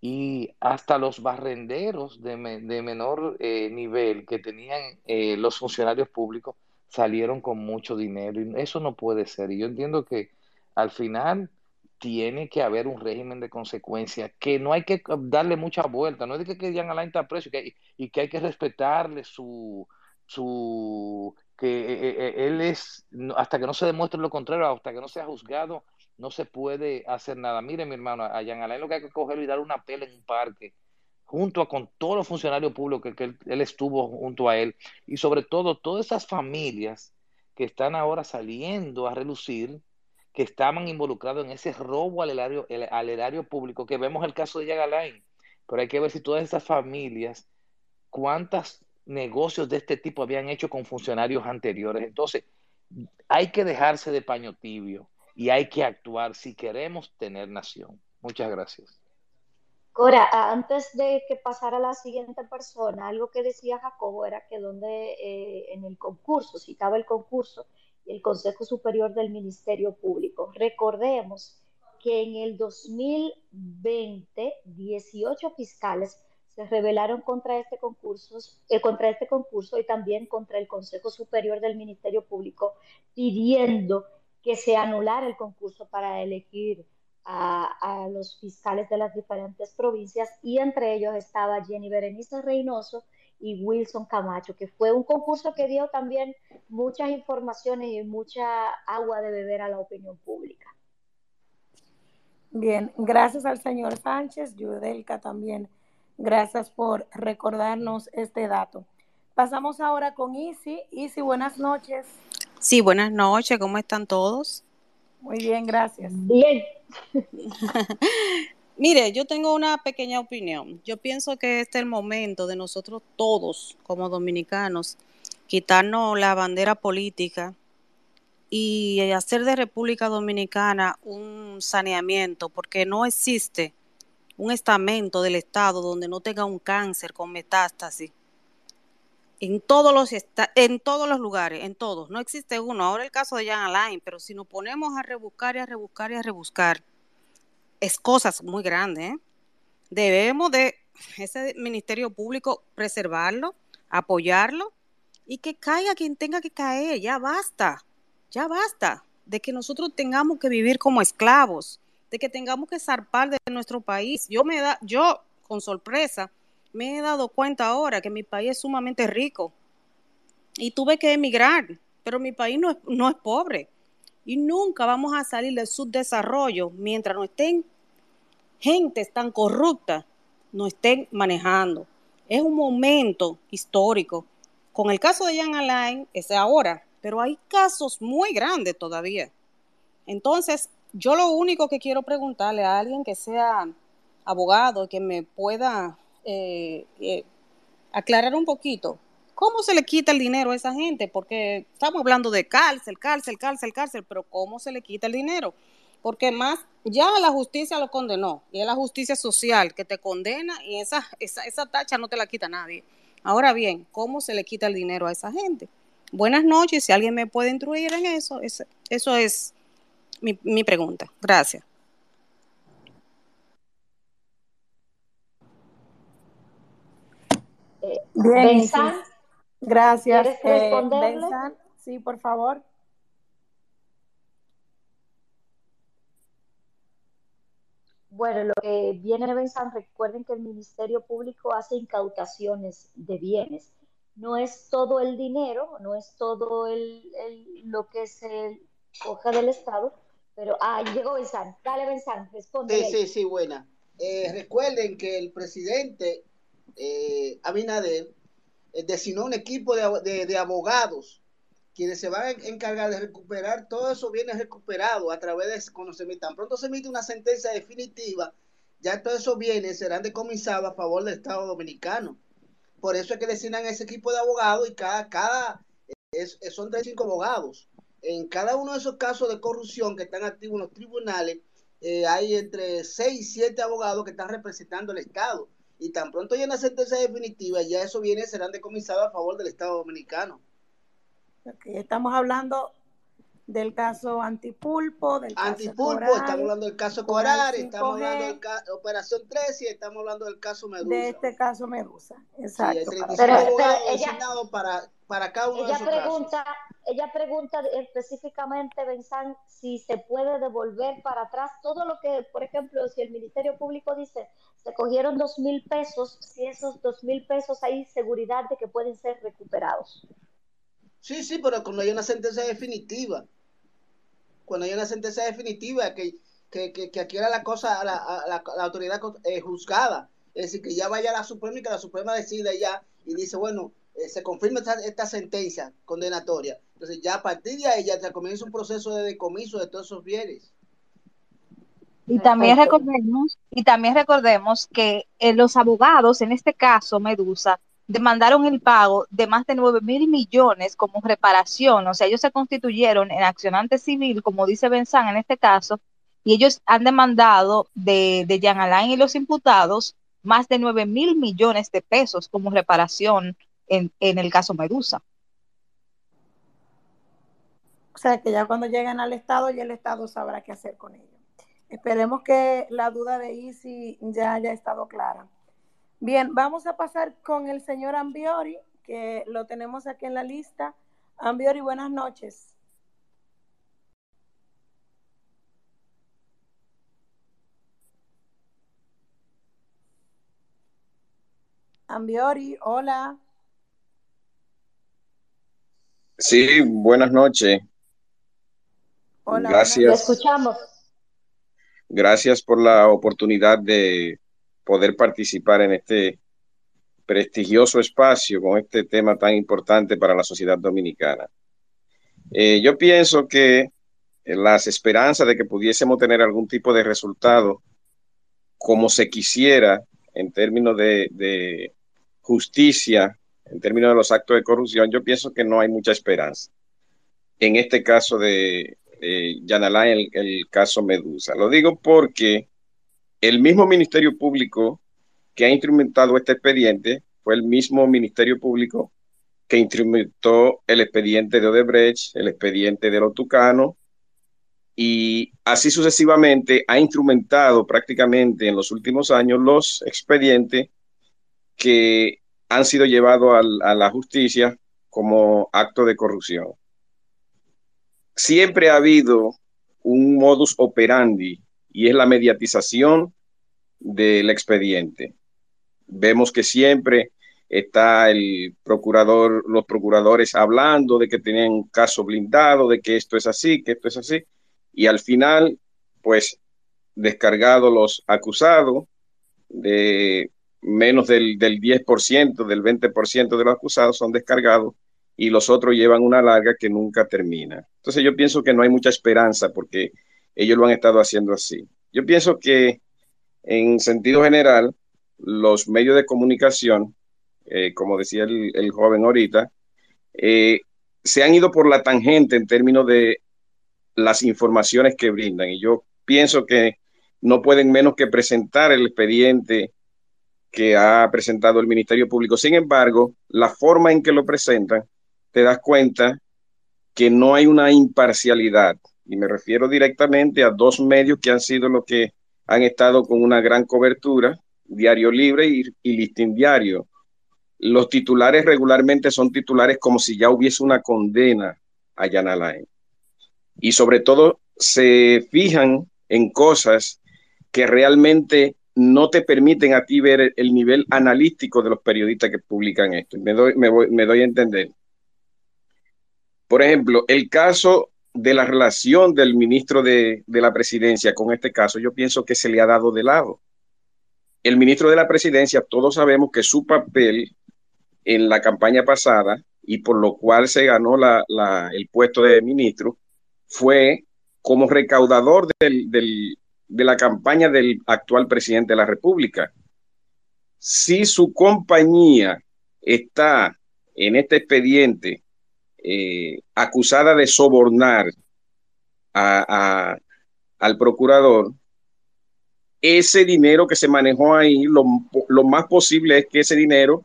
y hasta los barrenderos de, de menor eh, nivel que tenían eh, los funcionarios públicos salieron con mucho dinero y eso no puede ser. Y yo entiendo que al final tiene que haber un régimen de consecuencias, que no hay que darle mucha vuelta, no es de que, Jan Alain está preso y que, hay que respetarle su, su que eh, eh, él es, hasta que no se demuestre lo contrario, hasta que no sea juzgado, no se puede hacer nada. Mire, mi hermano, a Jan Alain lo que hay que cogerlo y dar una pela en un parque, junto a, con todos los funcionarios públicos que, que él, él, estuvo junto a él, y sobre todo todas esas familias que están ahora saliendo a relucir, que estaban involucrados en ese robo al erario, al erario público, que vemos el caso de Jan Alain, pero hay que ver si todas esas familias, cuántas negocios de este tipo habían hecho con funcionarios anteriores. Entonces, hay que dejarse de paño tibio y hay que actuar si queremos tener nación. Muchas gracias. Cora, antes de que pasara la siguiente persona, algo que decía Jacobo era que donde eh, en el concurso, citaba el concurso el Consejo Superior del Ministerio Público. Recordemos que en el 2020, 18 fiscales se rebelaron contra este concurso, eh, contra este concurso y también contra el Consejo Superior del Ministerio Público, pidiendo que se anulara el concurso para elegir a, a, los fiscales de las diferentes provincias y entre ellos estaba Jenny Berenice Reynoso y Wilson Camacho, que fue un concurso que dio también muchas informaciones y mucha agua de beber a la opinión pública. Bien, gracias al señor Sánchez, Yudelka también Gracias por recordarnos este dato. Pasamos ahora con Isi. Isi, buenas noches. Sí, buenas noches. ¿Cómo están todos? Muy bien, gracias. Bien. Mire, yo tengo una pequeña opinión. Yo pienso que este es el momento de nosotros todos, como dominicanos, quitarnos la bandera política y hacer de República Dominicana un saneamiento, porque no existe un estamento del Estado donde no tenga un cáncer con metástasis. En todos los en todos los lugares, en todos, no existe uno. Ahora el caso de Jan Alain, pero si nos ponemos a rebuscar y a rebuscar y a rebuscar, es cosas muy grandes. ¿eh? Debemos de ese ministerio público preservarlo, apoyarlo y que caiga quien tenga que caer. Ya basta, ya basta. de que nosotros tengamos que vivir como esclavos, de que tengamos que zarpar de nuestro país. Yo me da, yo con sorpresa me he dado cuenta ahora que mi país es sumamente rico y tuve que emigrar, pero mi país no es, no es pobre y nunca vamos a salir del subdesarrollo mientras no estén gentes tan corruptas, no estén manejando. Es un momento histórico. Con el caso de Jan Alain es ahora, pero hay casos muy grandes todavía. Entonces, yo lo único que quiero preguntarle a alguien que sea abogado, que me pueda eh, eh, aclarar un poquito, ¿cómo se le quita el dinero a esa gente? Porque estamos hablando de cárcel, cárcel, cárcel, cárcel, pero ¿cómo se le quita el dinero? Porque más, ya la justicia lo condenó, y es la justicia social que te condena y esa, esa, esa tacha no te la quita nadie. Ahora bien, ¿cómo se le quita el dinero a esa gente? Buenas noches, si alguien me puede instruir en eso, eso es mi, mi pregunta. Gracias. Bien. Gracias. ¿quieres Eh, sí, por favor. Bueno, lo que viene de Benzán, recuerden que el Ministerio Público hace incautaciones de bienes. No es todo el dinero, no es todo el, el- lo que se coge del Estado, pero ah, llegó Benzán. Dale, Benzán, responde. Sí, sí, sí, buena. Eh, recuerden que el presidente eh, Abinader designó un equipo de, de- abogados quienes se van a encargar de recuperar todos esos bienes recuperados a través de cuando se emita. Pronto se emite una sentencia definitiva, ya todos esos bienes serán decomisados a favor del Estado Dominicano. Por eso es que designan ese equipo de abogados y cada, cada es- es- son 35 abogados. En cada uno de esos casos de corrupción que están activos en los tribunales, eh, hay entre 6 y 7 abogados que están representando al Estado. Y tan pronto haya una sentencia definitiva, ya esos bienes serán decomisados a favor del Estado Dominicano. Estamos hablando del caso Antipulpo, del caso Antipulpo, Coral, estamos hablando del caso Coral Corar, 5G, estamos hablando del caso Operación 13 y estamos hablando del caso Medusa. de este caso Medusa. Exacto. hay para 35 Pero, saber. pero abogados ella, designados para, para cada uno de ella esos casos. pregunta, ella pregunta específicamente, Benzán, si se puede devolver para atrás todo lo que, por ejemplo, si el Ministerio Público dice, se cogieron dos mil pesos, si esos dos mil pesos hay seguridad de que pueden ser recuperados. Sí, sí, pero cuando hay una sentencia definitiva, cuando hay una sentencia definitiva que, que, que, que adquiera la cosa a la, a la, a la autoridad eh, juzgada, es decir, que ya vaya a la Suprema y que la Suprema decida ya y dice, bueno, eh, se confirma esta, esta sentencia condenatoria. Entonces ya a partir de ahí ya comienza un proceso de decomiso de todos esos bienes. Y también recordemos, y también recordemos que eh, los abogados, en este caso Medusa, demandaron el pago de más de 9 mil millones como reparación. O sea, ellos se constituyeron en accionante civil, como dice Benzán en este caso, y ellos han demandado de, de Jean Alain y los imputados más de 9 mil millones de pesos como reparación en, en el caso Medusa. O sea, que ya cuando lleguen al Estado, ya el Estado sabrá qué hacer con ellos. Esperemos que la duda de Isi ya haya estado clara. Bien, vamos a pasar con el señor Ambiori, que lo tenemos aquí en la lista. Ambiori, buenas noches. Ambiori, hola. Sí, buenas noches. Hola, buenas Te Gracias, escuchamos. Gracias por la oportunidad de poder participar en este prestigioso espacio con este tema tan importante para la sociedad dominicana. Eh, yo pienso que las esperanzas de que pudiésemos tener algún tipo de resultado como se quisiera en términos de, de justicia, en términos de los actos de corrupción, yo pienso que no hay mucha esperanza. En este caso de eh, Yanalá, el, el caso Medusa. Lo digo porque el mismo Ministerio Público que ha instrumentado este expediente fue el mismo Ministerio Público que instrumentó el expediente de Odebrecht, el expediente de los Tucanos, y así sucesivamente ha instrumentado prácticamente en los últimos años los expedientes que han sido llevados a la justicia como acto de corrupción. Siempre ha habido un modus operandi y es la mediatización del expediente. Vemos que siempre está el procurador, los procuradores hablando de que tenían un caso blindado, de que esto es así, que esto es así, y al final, pues, descargado los acusados, de menos del, del 10%, del 20% de los acusados son descargados y los otros llevan una larga que nunca termina. Entonces yo pienso que no hay mucha esperanza porque ellos lo han estado haciendo así. Yo pienso que en sentido general, los medios de comunicación, eh, como decía el, joven ahorita, eh, se han ido por la tangente en términos de las informaciones que brindan. Y yo pienso que no pueden menos que presentar el expediente que ha presentado el Ministerio Público. Sin embargo, la forma en que lo presentan, te das cuenta que no hay una imparcialidad. Y me refiero directamente a dos medios que han sido los que han estado con una gran cobertura, Diario Libre y, Listín Diario. Los titulares regularmente son titulares como si ya hubiese una condena a Jan Alain. Y sobre todo se fijan en cosas que realmente no te permiten a ti ver el nivel analítico de los periodistas que publican esto. Me doy, me, me doy a entender. Por ejemplo, el caso de la relación del ministro de, de, la presidencia con este caso, yo pienso que se le ha dado de lado. El ministro de la presidencia, todos sabemos que su papel en la campaña pasada y por lo cual se ganó la, la, el puesto de ministro fue como recaudador del, del, de la campaña del actual presidente de la República. Si su compañía está en este expediente eh, acusada de sobornar al procurador, ese dinero que se manejó ahí, lo, lo, más posible es que ese dinero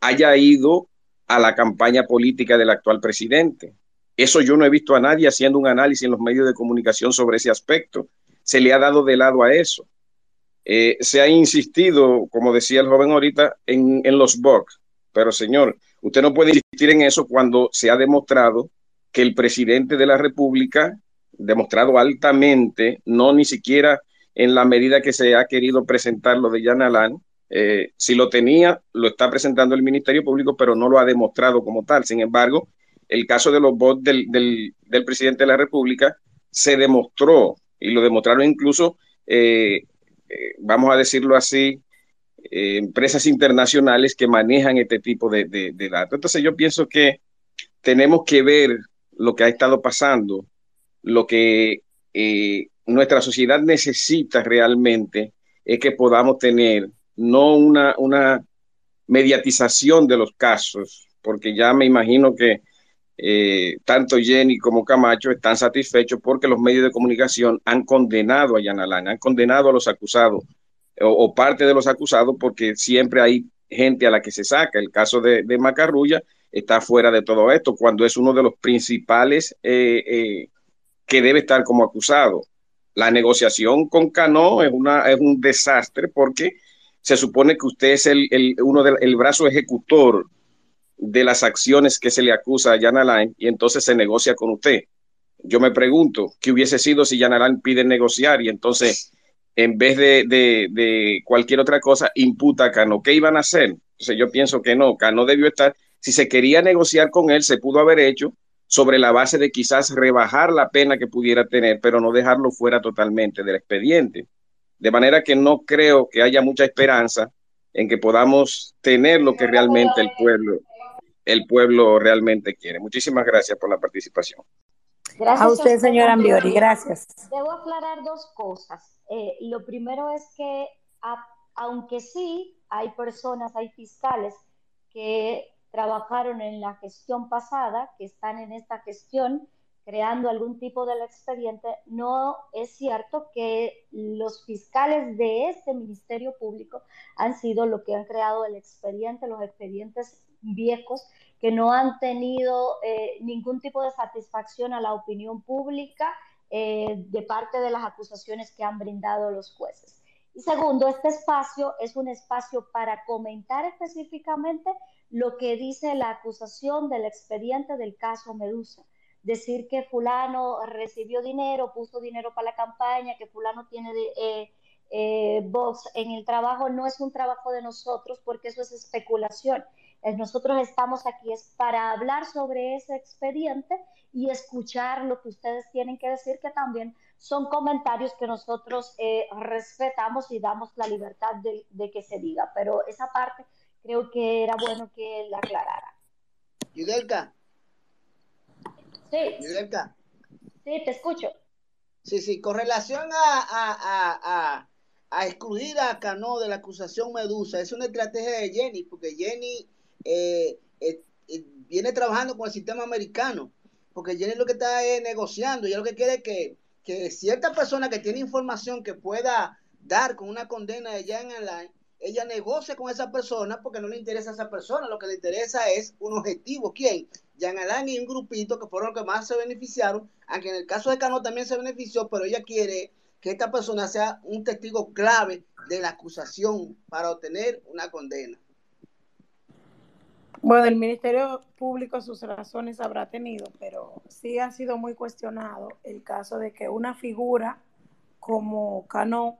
haya ido a la campaña política del actual presidente. Eso yo no he visto a nadie haciendo un análisis en los medios de comunicación sobre ese aspecto se le ha dado de lado a eso. Eh, se ha insistido, como decía el joven ahorita, en, en los box. Pero señor, usted no puede insistir en eso cuando se ha demostrado que el presidente de la República, demostrado altamente, no ni siquiera en la medida que se ha querido presentar lo de Jan Alain, eh, si lo tenía, lo está presentando el Ministerio Público, pero no lo ha demostrado como tal. Sin embargo, el caso de los bots del, del, del presidente de la República se demostró y lo demostraron incluso, eh, eh, vamos a decirlo así, eh, empresas internacionales que manejan este tipo de, datos. Entonces yo pienso que tenemos que ver lo que ha estado pasando, lo que nuestra sociedad necesita realmente es que podamos tener no una, una mediatización de los casos, porque ya me imagino que eh, tanto Jenny como Camacho están satisfechos porque los medios de comunicación han condenado a Yanalán, han condenado a los acusados o, parte de los acusados porque siempre hay gente a la que se saca. El caso de, Macarrulla está fuera de todo esto cuando es uno de los principales eh, eh, que debe estar como acusado. La negociación con Cano es, una, es un desastre porque se supone que usted es el, el uno del brazo ejecutor de las acciones que se le acusa a Jan Alain y entonces se negocia con usted. Yo me pregunto, ¿qué hubiese sido si Jan Alain pide negociar y entonces en vez de, de, cualquier otra cosa imputa a Cano? ¿Qué iban a hacer? Entonces yo pienso que no, Cano debió estar, si se quería negociar con él, se pudo haber hecho sobre la base de quizás rebajar la pena que pudiera tener, pero no dejarlo fuera totalmente del expediente. De manera que no creo que haya mucha esperanza en que podamos tener lo que realmente el pueblo el pueblo realmente quiere. Muchísimas gracias por la participación. Gracias a usted, señora Ambiori, gracias. Debo aclarar dos cosas. Eh, lo primero es que, aunque sí hay personas, hay fiscales que trabajaron en la gestión pasada, que están en esta gestión creando algún tipo del expediente, no es cierto que los fiscales de este Ministerio Público han sido los que han creado el expediente, los expedientes viejos que no han tenido eh, ningún tipo de satisfacción a la opinión pública eh, de parte de las acusaciones que han brindado los jueces. Y segundo, este espacio es un espacio para comentar específicamente lo que dice la acusación del expediente del caso Medusa, decir que fulano recibió dinero, puso dinero para la campaña, que fulano tiene eh, eh, voz en el trabajo, no es un trabajo de nosotros porque eso es especulación. Nosotros estamos aquí es para hablar sobre ese expediente y escuchar lo que ustedes tienen que decir, que también son comentarios que nosotros eh, respetamos y damos la libertad de, de, que se diga. Pero esa parte creo que era bueno que la aclarara. Yudelka. Sí. Yudelka. Sí, te escucho. Sí, sí, con relación a, a, a, a, excluir a Cano de la acusación Medusa, es una estrategia de Jenny, porque Jenny eh, eh, eh, viene trabajando con el sistema americano, porque Jenny lo que está es negociando, y lo que quiere es que, que cierta persona que tiene información que pueda dar con una condena de Jan Alain, ella negocia con esa persona porque no le interesa a esa persona, lo que le interesa es un objetivo. ¿Quién? Jan Alain y un grupito que fueron los que más se beneficiaron, aunque en el caso de Cano también se benefició, pero ella quiere que esta persona sea un testigo clave de la acusación para obtener una condena. Bueno, el Ministerio Público sus razones habrá tenido, pero sí ha sido muy cuestionado el caso de que una figura como Cano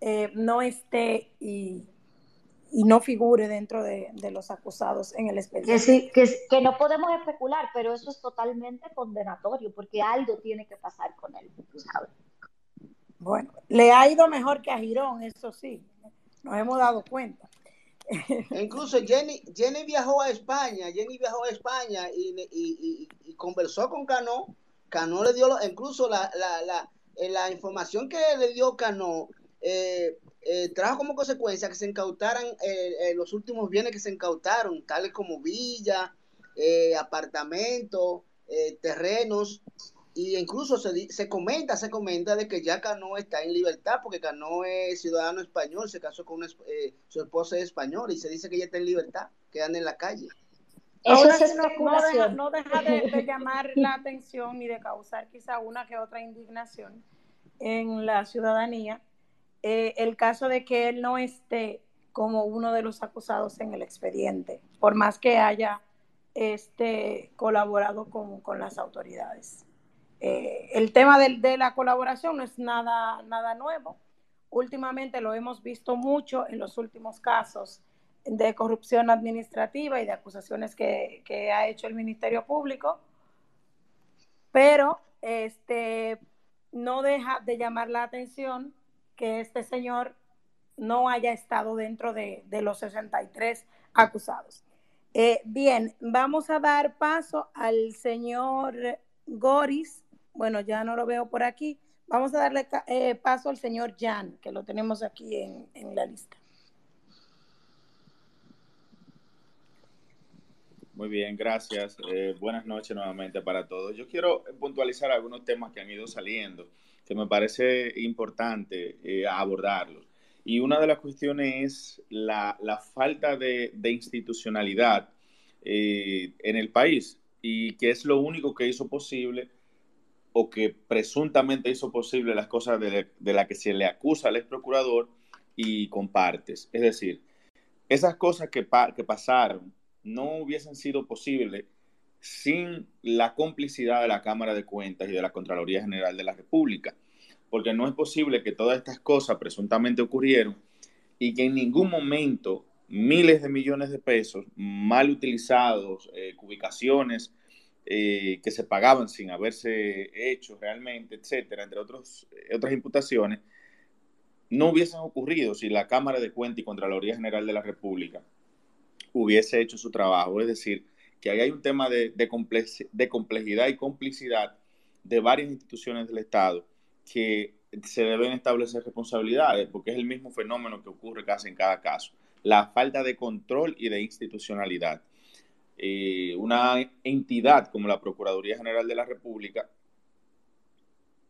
eh, no esté y, y, no figure dentro de, de, los acusados en el expediente. Que, que, que, no podemos especular, pero eso es totalmente condenatorio, porque algo tiene que pasar con él, tú sabes. Bueno, le ha ido mejor que a Girón, eso sí, nos hemos dado cuenta. Incluso Jenny, Jenny viajó a España, Jenny viajó a España y, y, y conversó con Cano. Cano le dio, incluso la, la, la, eh, la información que le dio Cano eh, eh, trajo como consecuencia que se incautaran eh, los últimos bienes que se incautaron, tales como villa, apartamentos, terrenos, y incluso se, se, comenta, se comenta de que ya Cano está en libertad porque Cano es ciudadano español, se casó con una, eh, su esposa es española y se dice que ella está en libertad, que anda en la calle. Eso es no, no, deja, no deja de, de, llamar la atención y de causar quizá una que otra indignación en la ciudadanía eh, el caso de que él no esté como uno de los acusados en el expediente, por más que haya este, colaborado con, con las autoridades. Eh, el tema de, la colaboración no es nada, nada nuevo. Últimamente lo hemos visto mucho en los últimos casos de corrupción administrativa y de acusaciones que, que ha hecho el Ministerio Público, pero este, no deja de llamar la atención que este señor no haya estado dentro de, de los 63 acusados. Eh, bien, vamos a dar paso al señor Goris. Bueno, ya no lo veo por aquí. Vamos a darle eh, paso al señor Jan, que lo tenemos aquí en, en la lista. Muy bien, gracias. Eh, buenas noches nuevamente para todos. Yo quiero puntualizar algunos temas que han ido saliendo que me parece importante eh, abordarlos. Y una de las cuestiones es la, la falta de, de institucionalidad en el país y que es lo único que hizo posible o que presuntamente hizo posible las cosas de, de las que se le acusa al ex procurador y compartes. Es decir, esas cosas que, que pasaron no hubiesen sido posibles sin la complicidad de la Cámara de Cuentas y de la Contraloría General de la República, porque no es posible que todas estas cosas presuntamente ocurrieron y que en ningún momento miles de millones de pesos mal utilizados, eh, cubicaciones eh, que se pagaban sin haberse hecho realmente, etcétera, entre otros, otras imputaciones, no hubiesen ocurrido si la Cámara de Cuentas y Contraloría General de la República hubiese hecho su trabajo. Es decir, que ahí hay un tema de complejidad y complicidad de varias instituciones del Estado que se deben establecer responsabilidades, porque es el mismo fenómeno que ocurre casi en cada caso. La falta de control y de institucionalidad. Eh, una entidad como la Procuraduría General de la República,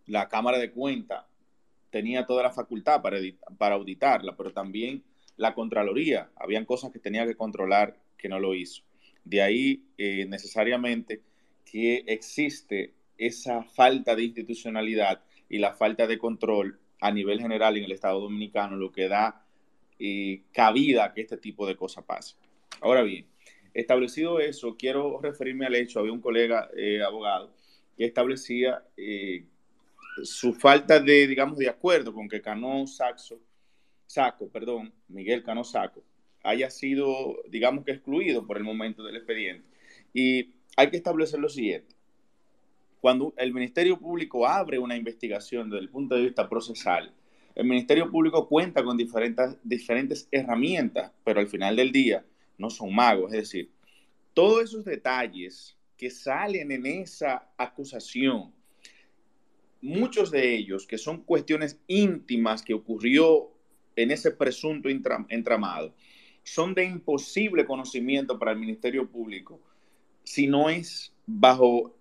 la Cámara de Cuentas, tenía toda la facultad para, auditarla, pero también la Contraloría. Habían cosas que tenía que controlar que no lo hizo. De ahí eh, necesariamente que existe esa falta de institucionalidad y la falta de control a nivel general en el Estado Dominicano, lo que da eh, cabida a que este tipo de cosas pase. Ahora bien, Establecido eso, quiero referirme al hecho, había un colega eh, abogado que establecía eh, su falta de, digamos, de acuerdo con que Cano Saxo, Saco, perdón, Miguel Cano Saco, haya sido, digamos que excluido por el momento del expediente. Y hay que establecer lo siguiente. Cuando el Ministerio Público abre una investigación desde el punto de vista procesal, el Ministerio Público cuenta con diferentes, diferentes herramientas, pero al final del día no son magos. Es decir, todos esos detalles que salen en esa acusación, muchos de ellos que son cuestiones íntimas que ocurrió en ese presunto entramado, son de imposible conocimiento para el Ministerio Público si no es bajo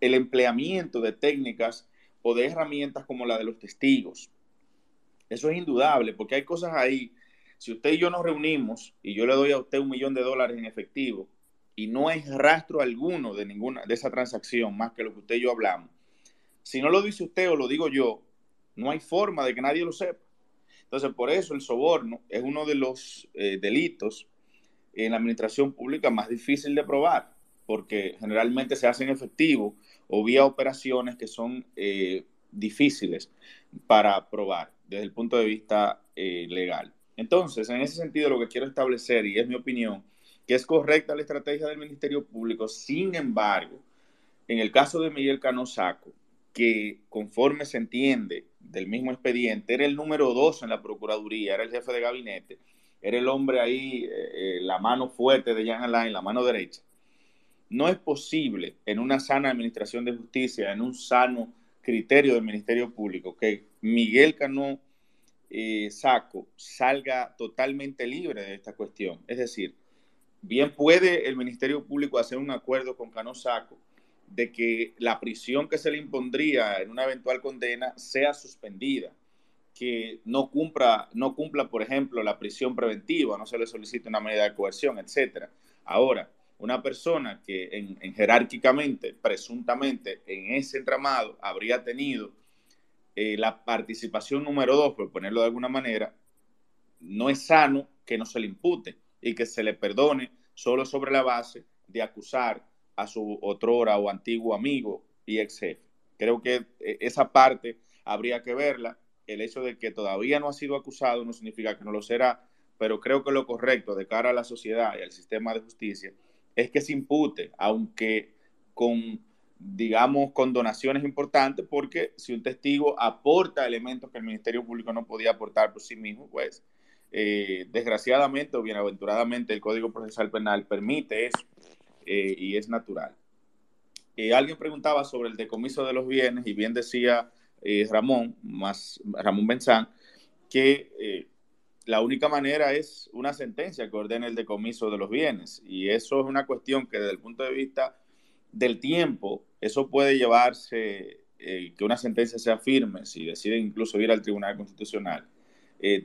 el empleamiento de técnicas o de herramientas como la de los testigos. Eso es indudable, porque hay cosas ahí. Si usted y yo nos reunimos y yo le doy a usted un millón de dólares en efectivo y no hay rastro alguno de ninguna de esa transacción más que lo que usted y yo hablamos, si no lo dice usted o lo digo yo, no hay forma de que nadie lo sepa. Entonces, por eso el soborno es uno de los eh, delitos en la administración pública más difícil de probar, porque generalmente se hacen efectivo o vía operaciones que son eh, difíciles para probar desde el punto de vista eh, legal. Entonces, en ese sentido, lo que quiero establecer, y es mi opinión, que es correcta la estrategia del Ministerio Público, sin embargo, en el caso de Miguel Cano Saco, que conforme se entiende del mismo expediente, era el número dos en la Procuraduría, era el jefe de gabinete, era el hombre ahí, eh, eh, la mano fuerte de Jan Alain, la mano derecha. No es posible en una sana administración de justicia, en un sano criterio del Ministerio Público, que Miguel Cano eh, Saco salga totalmente libre de esta cuestión. Es decir, bien puede el Ministerio Público hacer un acuerdo con Cano Saco de que la prisión que se le impondría en una eventual condena sea suspendida, que no cumpla, no cumpla, por ejemplo, la prisión preventiva, no se le solicite una medida de coerción, etcétera. Ahora, una persona que en, jerárquicamente, presuntamente, en ese entramado habría tenido eh, la participación número dos, por ponerlo de alguna manera, no es sano que no se le impute y que se le perdone solo sobre la base de acusar a su otrora o antiguo amigo y ex jefe. Creo que eh, esa parte habría que verla. El hecho de que todavía no ha sido acusado no significa que no lo será, pero creo que lo correcto de cara a la sociedad y al sistema de justicia es que se impute, aunque con, digamos, con donaciones importantes, porque si un testigo aporta elementos que el Ministerio Público no podía aportar por sí mismo, pues eh, desgraciadamente o bienaventuradamente el Código Procesal Penal permite eso. Eh, y es natural. Eh, alguien preguntaba sobre el decomiso de los bienes y bien decía Ramón, más Ramón Benzán, que la única manera es una sentencia que ordene el decomiso de los bienes y eso es una cuestión que desde el punto de vista del tiempo, eso puede llevarse, que una sentencia sea firme, si deciden incluso ir al Tribunal Constitucional.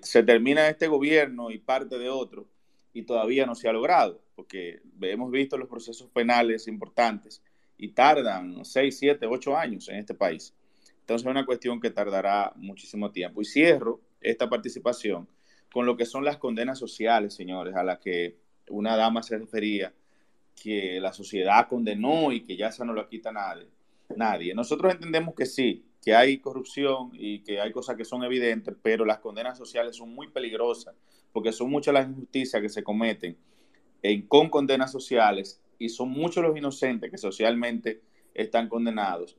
se termina este gobierno y parte de otro y todavía no se ha logrado porque hemos visto los procesos penales importantes y tardan 6, 7, 8 años en este país. Entonces es una cuestión que tardará muchísimo tiempo. Y cierro esta participación con lo que son las condenas sociales, señores, a las que una dama se refería, que la sociedad condenó y que ya esa no lo quita nadie. nadie. Nosotros entendemos que sí, que hay corrupción y que hay cosas que son evidentes, pero las condenas sociales son muy peligrosas porque son muchas las injusticias que se cometen con condenas sociales y son muchos los inocentes que socialmente están condenados,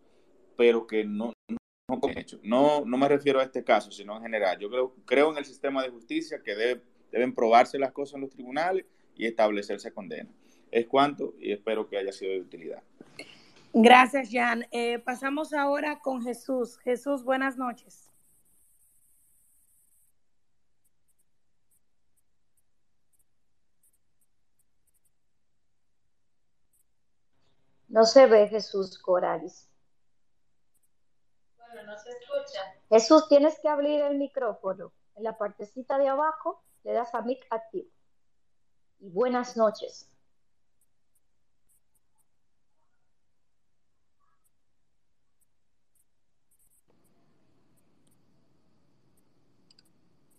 pero que no, no, no, no me refiero a este caso, sino en general. Yo creo, creo en el sistema de justicia que deben probarse las cosas en los tribunales y establecerse condenas. Es cuanto y espero que haya sido de utilidad. Gracias, Jan. Eh, pasamos ahora con Jesús. Jesús, buenas noches. No se ve Jesús Corales. Bueno, no se escucha. Jesús, tienes que abrir el micrófono. En la partecita de abajo le das a mic activo. Y buenas noches.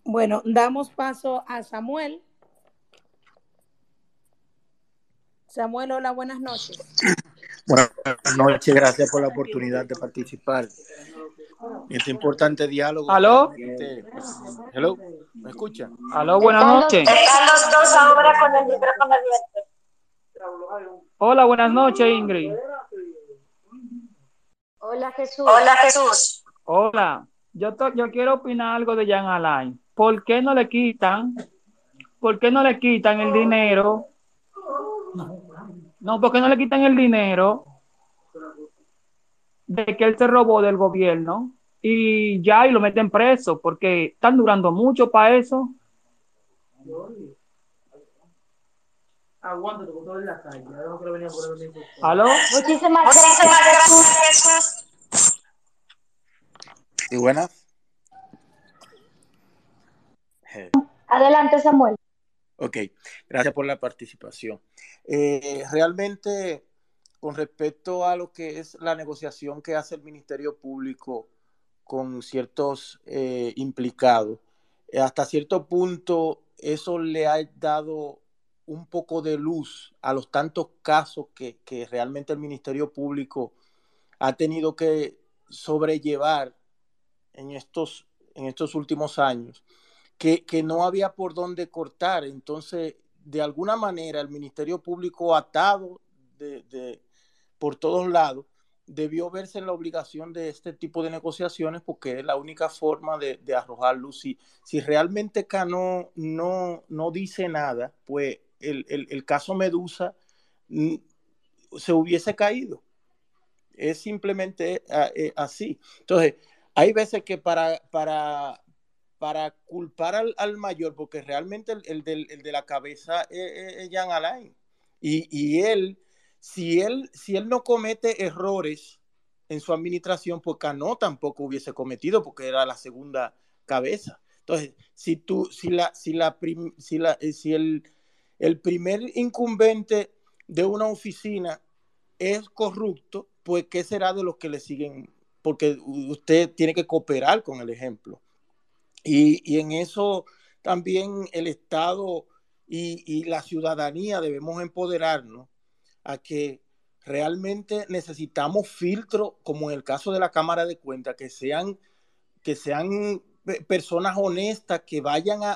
Bueno, damos paso a Samuel. Samuel, hola, buenas noches. Buenas noches, gracias por la oportunidad de participar en este importante diálogo. ¿Aló? Este, hello, ¿me escucha? Aló, buenas noches. Están los dos ahora con el micrófono abierto. Hola, buenas noches, Ingrid. Hola Jesús. Hola Jesús. Hola, yo, to- yo quiero opinar algo de Jan Alain. ¿Por qué no le quitan? ¿Por qué no le quitan el dinero? No, ¿por qué no le quitan el dinero de que él se robó del gobierno? Y ya, y lo meten preso, porque están durando mucho para eso. ¿Aló? Muchísimas Muchísimas gracias gracias Jesús. Jesús. ¿Y buenas? Adelante Samuel. Ok, gracias por la participación. Eh, realmente, con respecto a lo que es la negociación que hace el Ministerio Público con ciertos eh, implicados, eh, hasta cierto punto eso le ha dado un poco de luz a los tantos casos que, que realmente el Ministerio Público ha tenido que sobrellevar en estos, en estos últimos años que, no había por dónde cortar. Entonces, de alguna manera, el Ministerio Público atado de, por todos lados, debió verse en la obligación de este tipo de negociaciones porque es la única forma de, arrojar luz. Si, si realmente Cano no, no dice nada, pues el, el, el caso Medusa se hubiese caído. Es simplemente eh, así. Entonces, hay veces que para, para, para culpar al, al, mayor, porque realmente el, el, del, el de la cabeza es, es Jean Alain. Y, y, él, si él, si él no comete errores en su administración, pues Cano tampoco hubiese cometido, porque era la segunda cabeza. Entonces, si tú, si la, si la, si la, si el, el primer incumbente de una oficina es corrupto, pues ¿qué será de los que le siguen? Porque usted tiene que cooperar con el ejemplo. Y, y en eso también el Estado y, y, la ciudadanía debemos empoderarnos a que realmente necesitamos filtros, como en el caso de la Cámara de Cuentas, que sean, que sean personas honestas, que vayan a,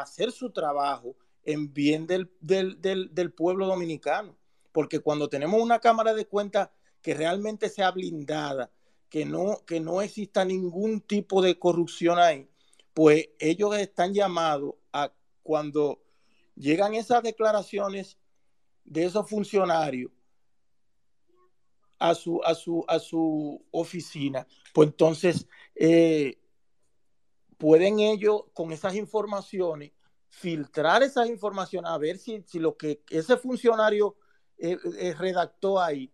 hacer su trabajo en bien del, del, del, del, pueblo dominicano. Porque cuando tenemos una Cámara de Cuentas que realmente sea blindada, que no, que no exista ningún tipo de corrupción ahí, pues ellos están llamados a cuando llegan esas declaraciones de esos funcionarios a su, a su, a su oficina, pues entonces eh, pueden ellos con esas informaciones filtrar esas informaciones a ver si, si lo que ese funcionario eh, eh, redactó ahí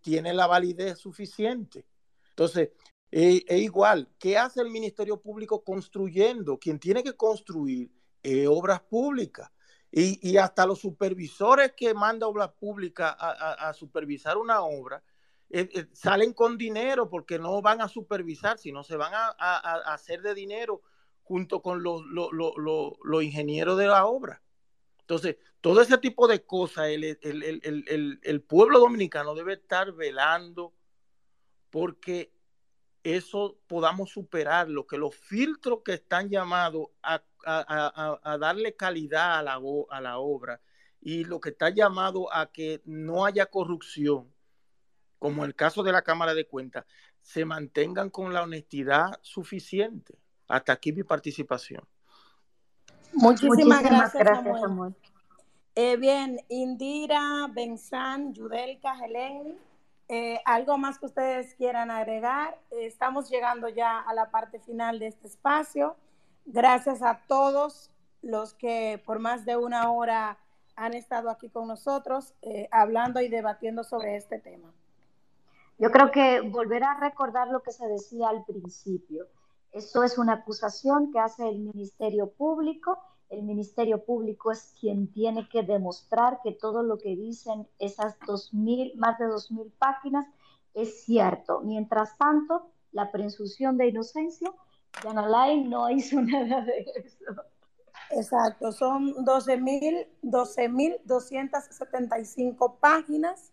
tiene la validez suficiente. Entonces, es eh, igual, ¿qué hace el Ministerio Público construyendo? Quien tiene que construir eh, obras públicas. Y, y, hasta los supervisores que manda obras públicas a, a, supervisar una obra eh, salen con dinero porque no van a supervisar, sino se van a, a hacer de dinero junto con los, los, los, los, ingenieros de la obra. Entonces, todo ese tipo de cosas, el, el, el, el pueblo dominicano debe estar velando porque eso podamos superarlo, que los filtros que están llamados a, a, a, a darle calidad a la, a la, obra y lo que está llamado a que no haya corrupción, como el caso de la Cámara de Cuentas, se mantengan con la honestidad suficiente. Hasta aquí mi participación. Muchísimas, Muchísimas gracias, gracias, Samuel. Samuel. Eh, bien, Indira, Benzán, Yudelka, Helen, eh, ¿algo más que ustedes quieran agregar? Eh, estamos llegando ya a la parte final de este espacio. Gracias a todos los que por más de una hora han estado aquí con nosotros eh, hablando y debatiendo sobre este tema. Yo creo que volver a recordar lo que se decía al principio. Eso es una acusación que hace el Ministerio Público. El Ministerio Público es quien tiene que demostrar que todo lo que dicen esas dos mil, más de dos mil páginas es cierto. Mientras tanto, la presunción de inocencia, Jan Alain no hizo nada de eso. Exacto, son 12.000 12.275 páginas,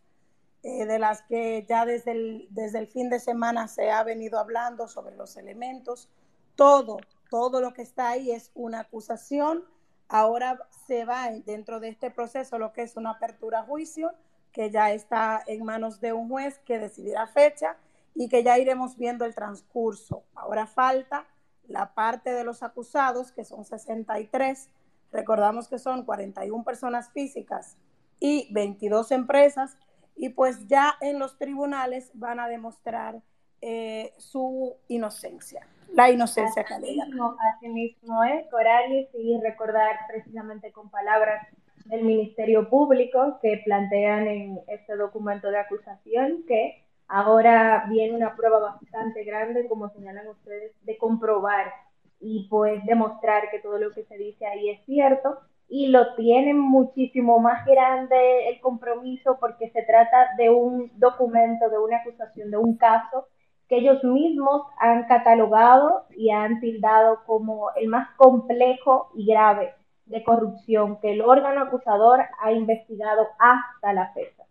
eh, de las que ya desde el, desde el fin de semana se ha venido hablando sobre los elementos. Todo, todo lo que está ahí es una acusación. Ahora se va dentro de este proceso lo que es una apertura a juicio, que ya está en manos de un juez que decidirá fecha y que ya iremos viendo el transcurso. Ahora falta la parte de los acusados, que son 63. Recordamos que son 41 personas físicas y 22 empresas. Y pues ya en los tribunales van a demostrar eh, su inocencia, la inocencia que Así mismo, así mismo es, Coralis, y recordar precisamente con palabras del Ministerio Público que plantean en este documento de acusación que ahora viene una prueba bastante grande, como señalan ustedes, de comprobar y pues demostrar que todo lo que se dice ahí es cierto y lo tienen muchísimo más grande el compromiso porque se trata de un documento, de una acusación, de un caso que ellos mismos han catalogado y han tildado como el más complejo y grave de corrupción que el órgano acusador ha investigado hasta la fecha.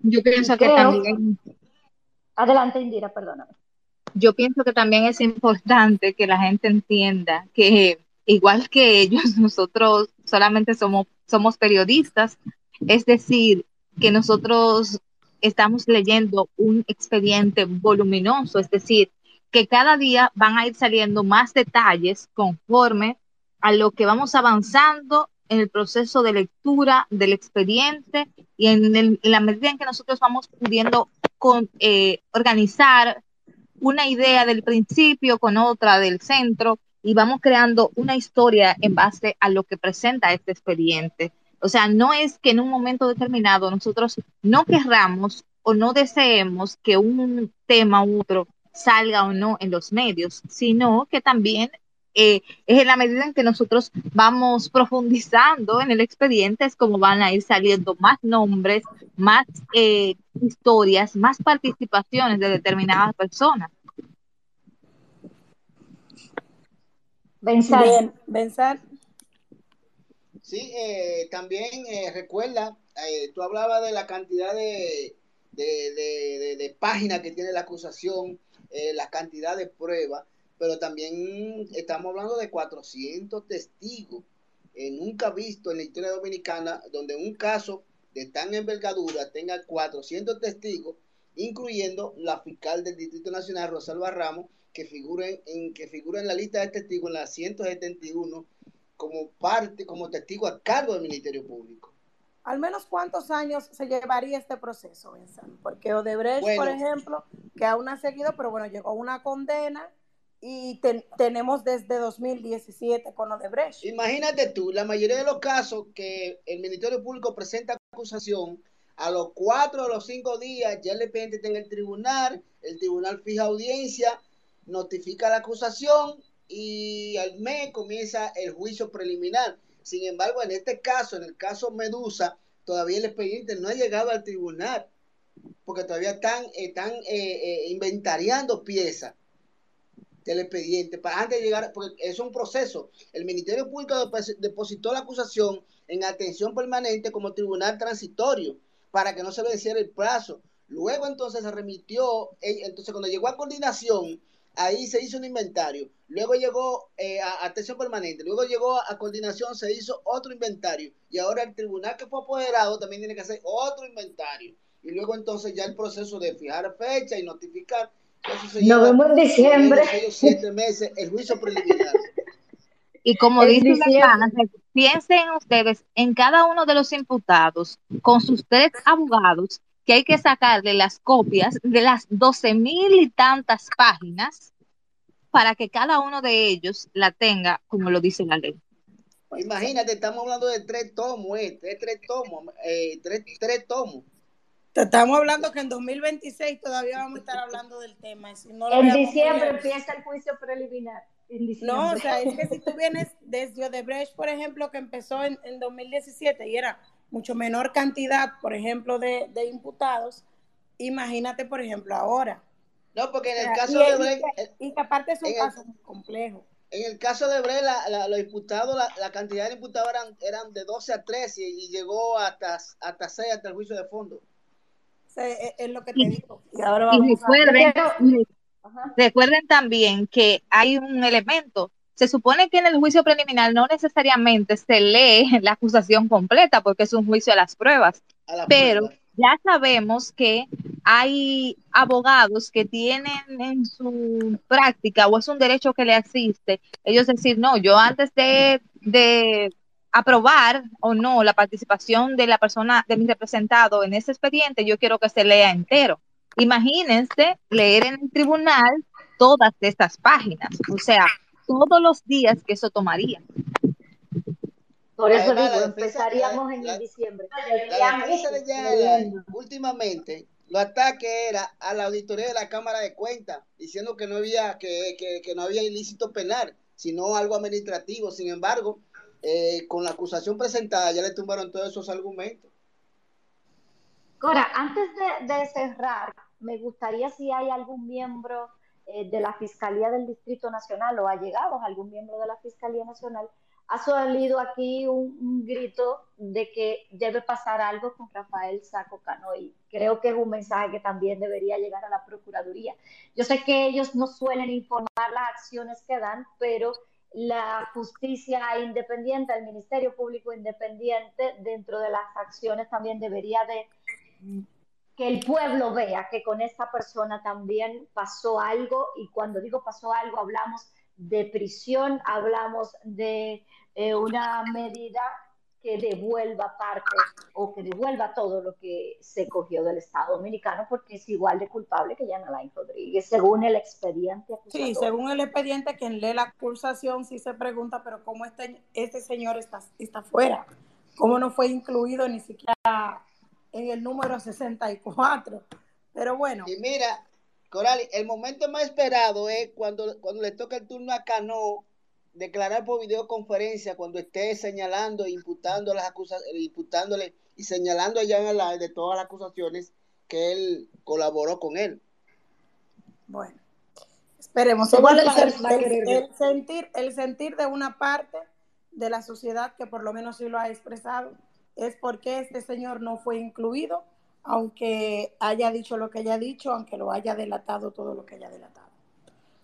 Yo pienso que también, Adelante, Indira, perdóname. yo pienso que también es importante que la gente entienda que igual que ellos, nosotros solamente somos, somos periodistas, es decir, que nosotros estamos leyendo un expediente voluminoso, es decir, que cada día van a ir saliendo más detalles conforme a lo que vamos avanzando en el proceso de lectura del expediente y en, la medida en que nosotros vamos pudiendo eh, organizar una idea del principio con otra del centro y vamos creando una historia en base a lo que presenta este expediente. O sea, no es que en un momento determinado nosotros no querramos o no deseemos que un tema u otro salga o no en los medios, sino que también eh, es en la medida en que nosotros vamos profundizando en el expediente, es como van a ir saliendo más nombres, más eh, historias, más participaciones de determinadas personas. Benzal. Bien, Benzal. Sí, eh, también eh, recuerda, eh, tú hablabas de la cantidad de, de, de- páginas que tiene la acusación, eh, la cantidad de pruebas, pero también estamos hablando de 400 testigos. Nunca visto en la historia dominicana donde un caso de tan envergadura tenga 400 testigos, incluyendo la fiscal del Distrito Nacional, Rosalba Ramos, que figura en- que figura en la lista de testigos en la 171 como parte, como testigo a cargo del Ministerio Público. Al menos cuántos años se llevaría este proceso, Benzal? Porque Odebrecht, Bueno. por ejemplo, que aún ha seguido, pero bueno, llegó una condena y ten- tenemos desde 2017 con Odebrecht. Imagínate tú, la mayoría de los casos que el Ministerio Público presenta acusación, a los cuatro o los cinco días ya el expediente está en el tribunal, el tribunal fija audiencia, notifica la acusación y al mes comienza el juicio preliminar. Sin embargo, en este caso, en el caso Medusa, todavía el expediente no ha llegado al tribunal, porque todavía están, están eh, eh, inventariando piezas del expediente para antes de llegar, porque es un proceso. El Ministerio Público depos- depositó la acusación en atención permanente como tribunal transitorio para que no se venciera el plazo. Luego entonces se remitió, eh, entonces cuando llegó a coordinación, ahí se hizo un inventario. Luego llegó eh, a atención permanente, luego llegó a, a coordinación, se hizo otro inventario. Y ahora el tribunal que fue apoderado también tiene que hacer otro inventario. Y luego entonces ya el proceso de fijar fecha y notificar. Eso se Nos lleva vemos en diciembre. seis siete meses el juicio preliminar. Y como dice frase, piensen ustedes en cada uno de los imputados con sus tres abogados que hay que sacarle las copias de las doce mil y tantas páginas para que cada uno de ellos la tenga como lo dice la ley. Imagínate, estamos hablando de tres tomos, eh, tres, tres tomos, eh, tres, tres tomos. Te estamos hablando que en 2026 todavía vamos a estar hablando del tema. y si no lo En diciembre empieza el juicio preliminar. No, o sea, es que si tú vienes desde Odebrecht, por ejemplo, que empezó en, en 2017 y era mucho menor cantidad, por ejemplo, de, de imputados, imagínate, por ejemplo, ahora. No, porque en O el sea, caso y, de y que, y que aparte es un el- caso muy complejo. en el caso de Bre, la, la, los imputados, la, la, cantidad de imputados eran, eran de 12 a 13 y, y llegó hasta, hasta 6, hasta el juicio de fondo. Sí, es, es, lo que te digo. Y, ahora vamos y recuerden, a... recuerden también que hay un elemento. Se supone que en el juicio preliminar no necesariamente se lee la acusación completa porque es un juicio a las pruebas, a la pero prueba ya sabemos que hay abogados que tienen en su práctica o es un derecho que le asiste, ellos decir, no, yo antes de, de aprobar o no la participación de la persona, de mi representado en ese expediente, yo quiero que se lea entero. Imagínense leer en el tribunal todas estas páginas, o sea, todos los días que eso tomaría. Por eso Además, digo, empezaríamos en la, diciembre. La defensa de Yanalay, últimamente, los ataques era a la auditoría de la Cámara de Cuentas, diciendo que no había, que, que, que no había ilícito penal, sino algo administrativo. Sin embargo, eh, con la acusación presentada ya le tumbaron todos esos argumentos. Cora, antes de, de cerrar, me gustaría si hay algún miembro eh, de la Fiscalía del Distrito Nacional o ha llegado algún miembro de la Fiscalía Nacional ha salido aquí un, grito de que debe pasar algo con Rafael Saco Cano y creo que es un mensaje que también debería llegar a la Procuraduría. Yo sé que ellos no suelen informar las acciones que dan, pero la justicia independiente, el Ministerio Público independiente, dentro de las acciones también debería de que el pueblo vea que con esta persona también pasó algo y cuando digo pasó algo hablamos de prisión, hablamos de eh, una medida que devuelva parte o que devuelva todo lo que se cogió del Estado Dominicano, porque es igual de culpable que Jan Alain Rodríguez, según el expediente. Sí, según el expediente, quien lee la acusación sí se pregunta, pero ¿cómo este, este señor está, está fuera? ¿Cómo no fue incluido ni siquiera en el número 64? Pero bueno. Y mira, Coral, el momento más esperado es cuando, cuando le toca el turno a Cano declarar por videoconferencia cuando esté señalando e imputando las acusaciones, imputándole y señalando allá en el aire de todas las acusaciones que él colaboró con él. Bueno, esperemos. Igual el, el, el, sentir, el sentir de una parte de la sociedad que por lo menos sí lo ha expresado es porque este señor no fue incluido, aunque haya dicho lo que haya dicho, aunque lo haya delatado todo lo que haya delatado.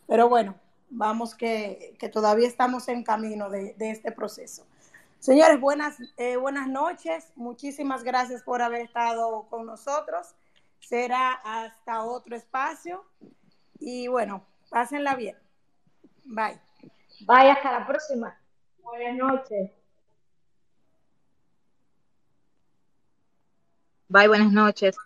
Pero bueno, vamos que, que todavía estamos en camino de, de este proceso. Señores, buenas, eh, buenas noches. Muchísimas gracias por haber estado con nosotros. Será hasta otro espacio. Y bueno, pásenla bien. Bye. Bye, hasta la próxima. Buenas noches. Bye, buenas noches.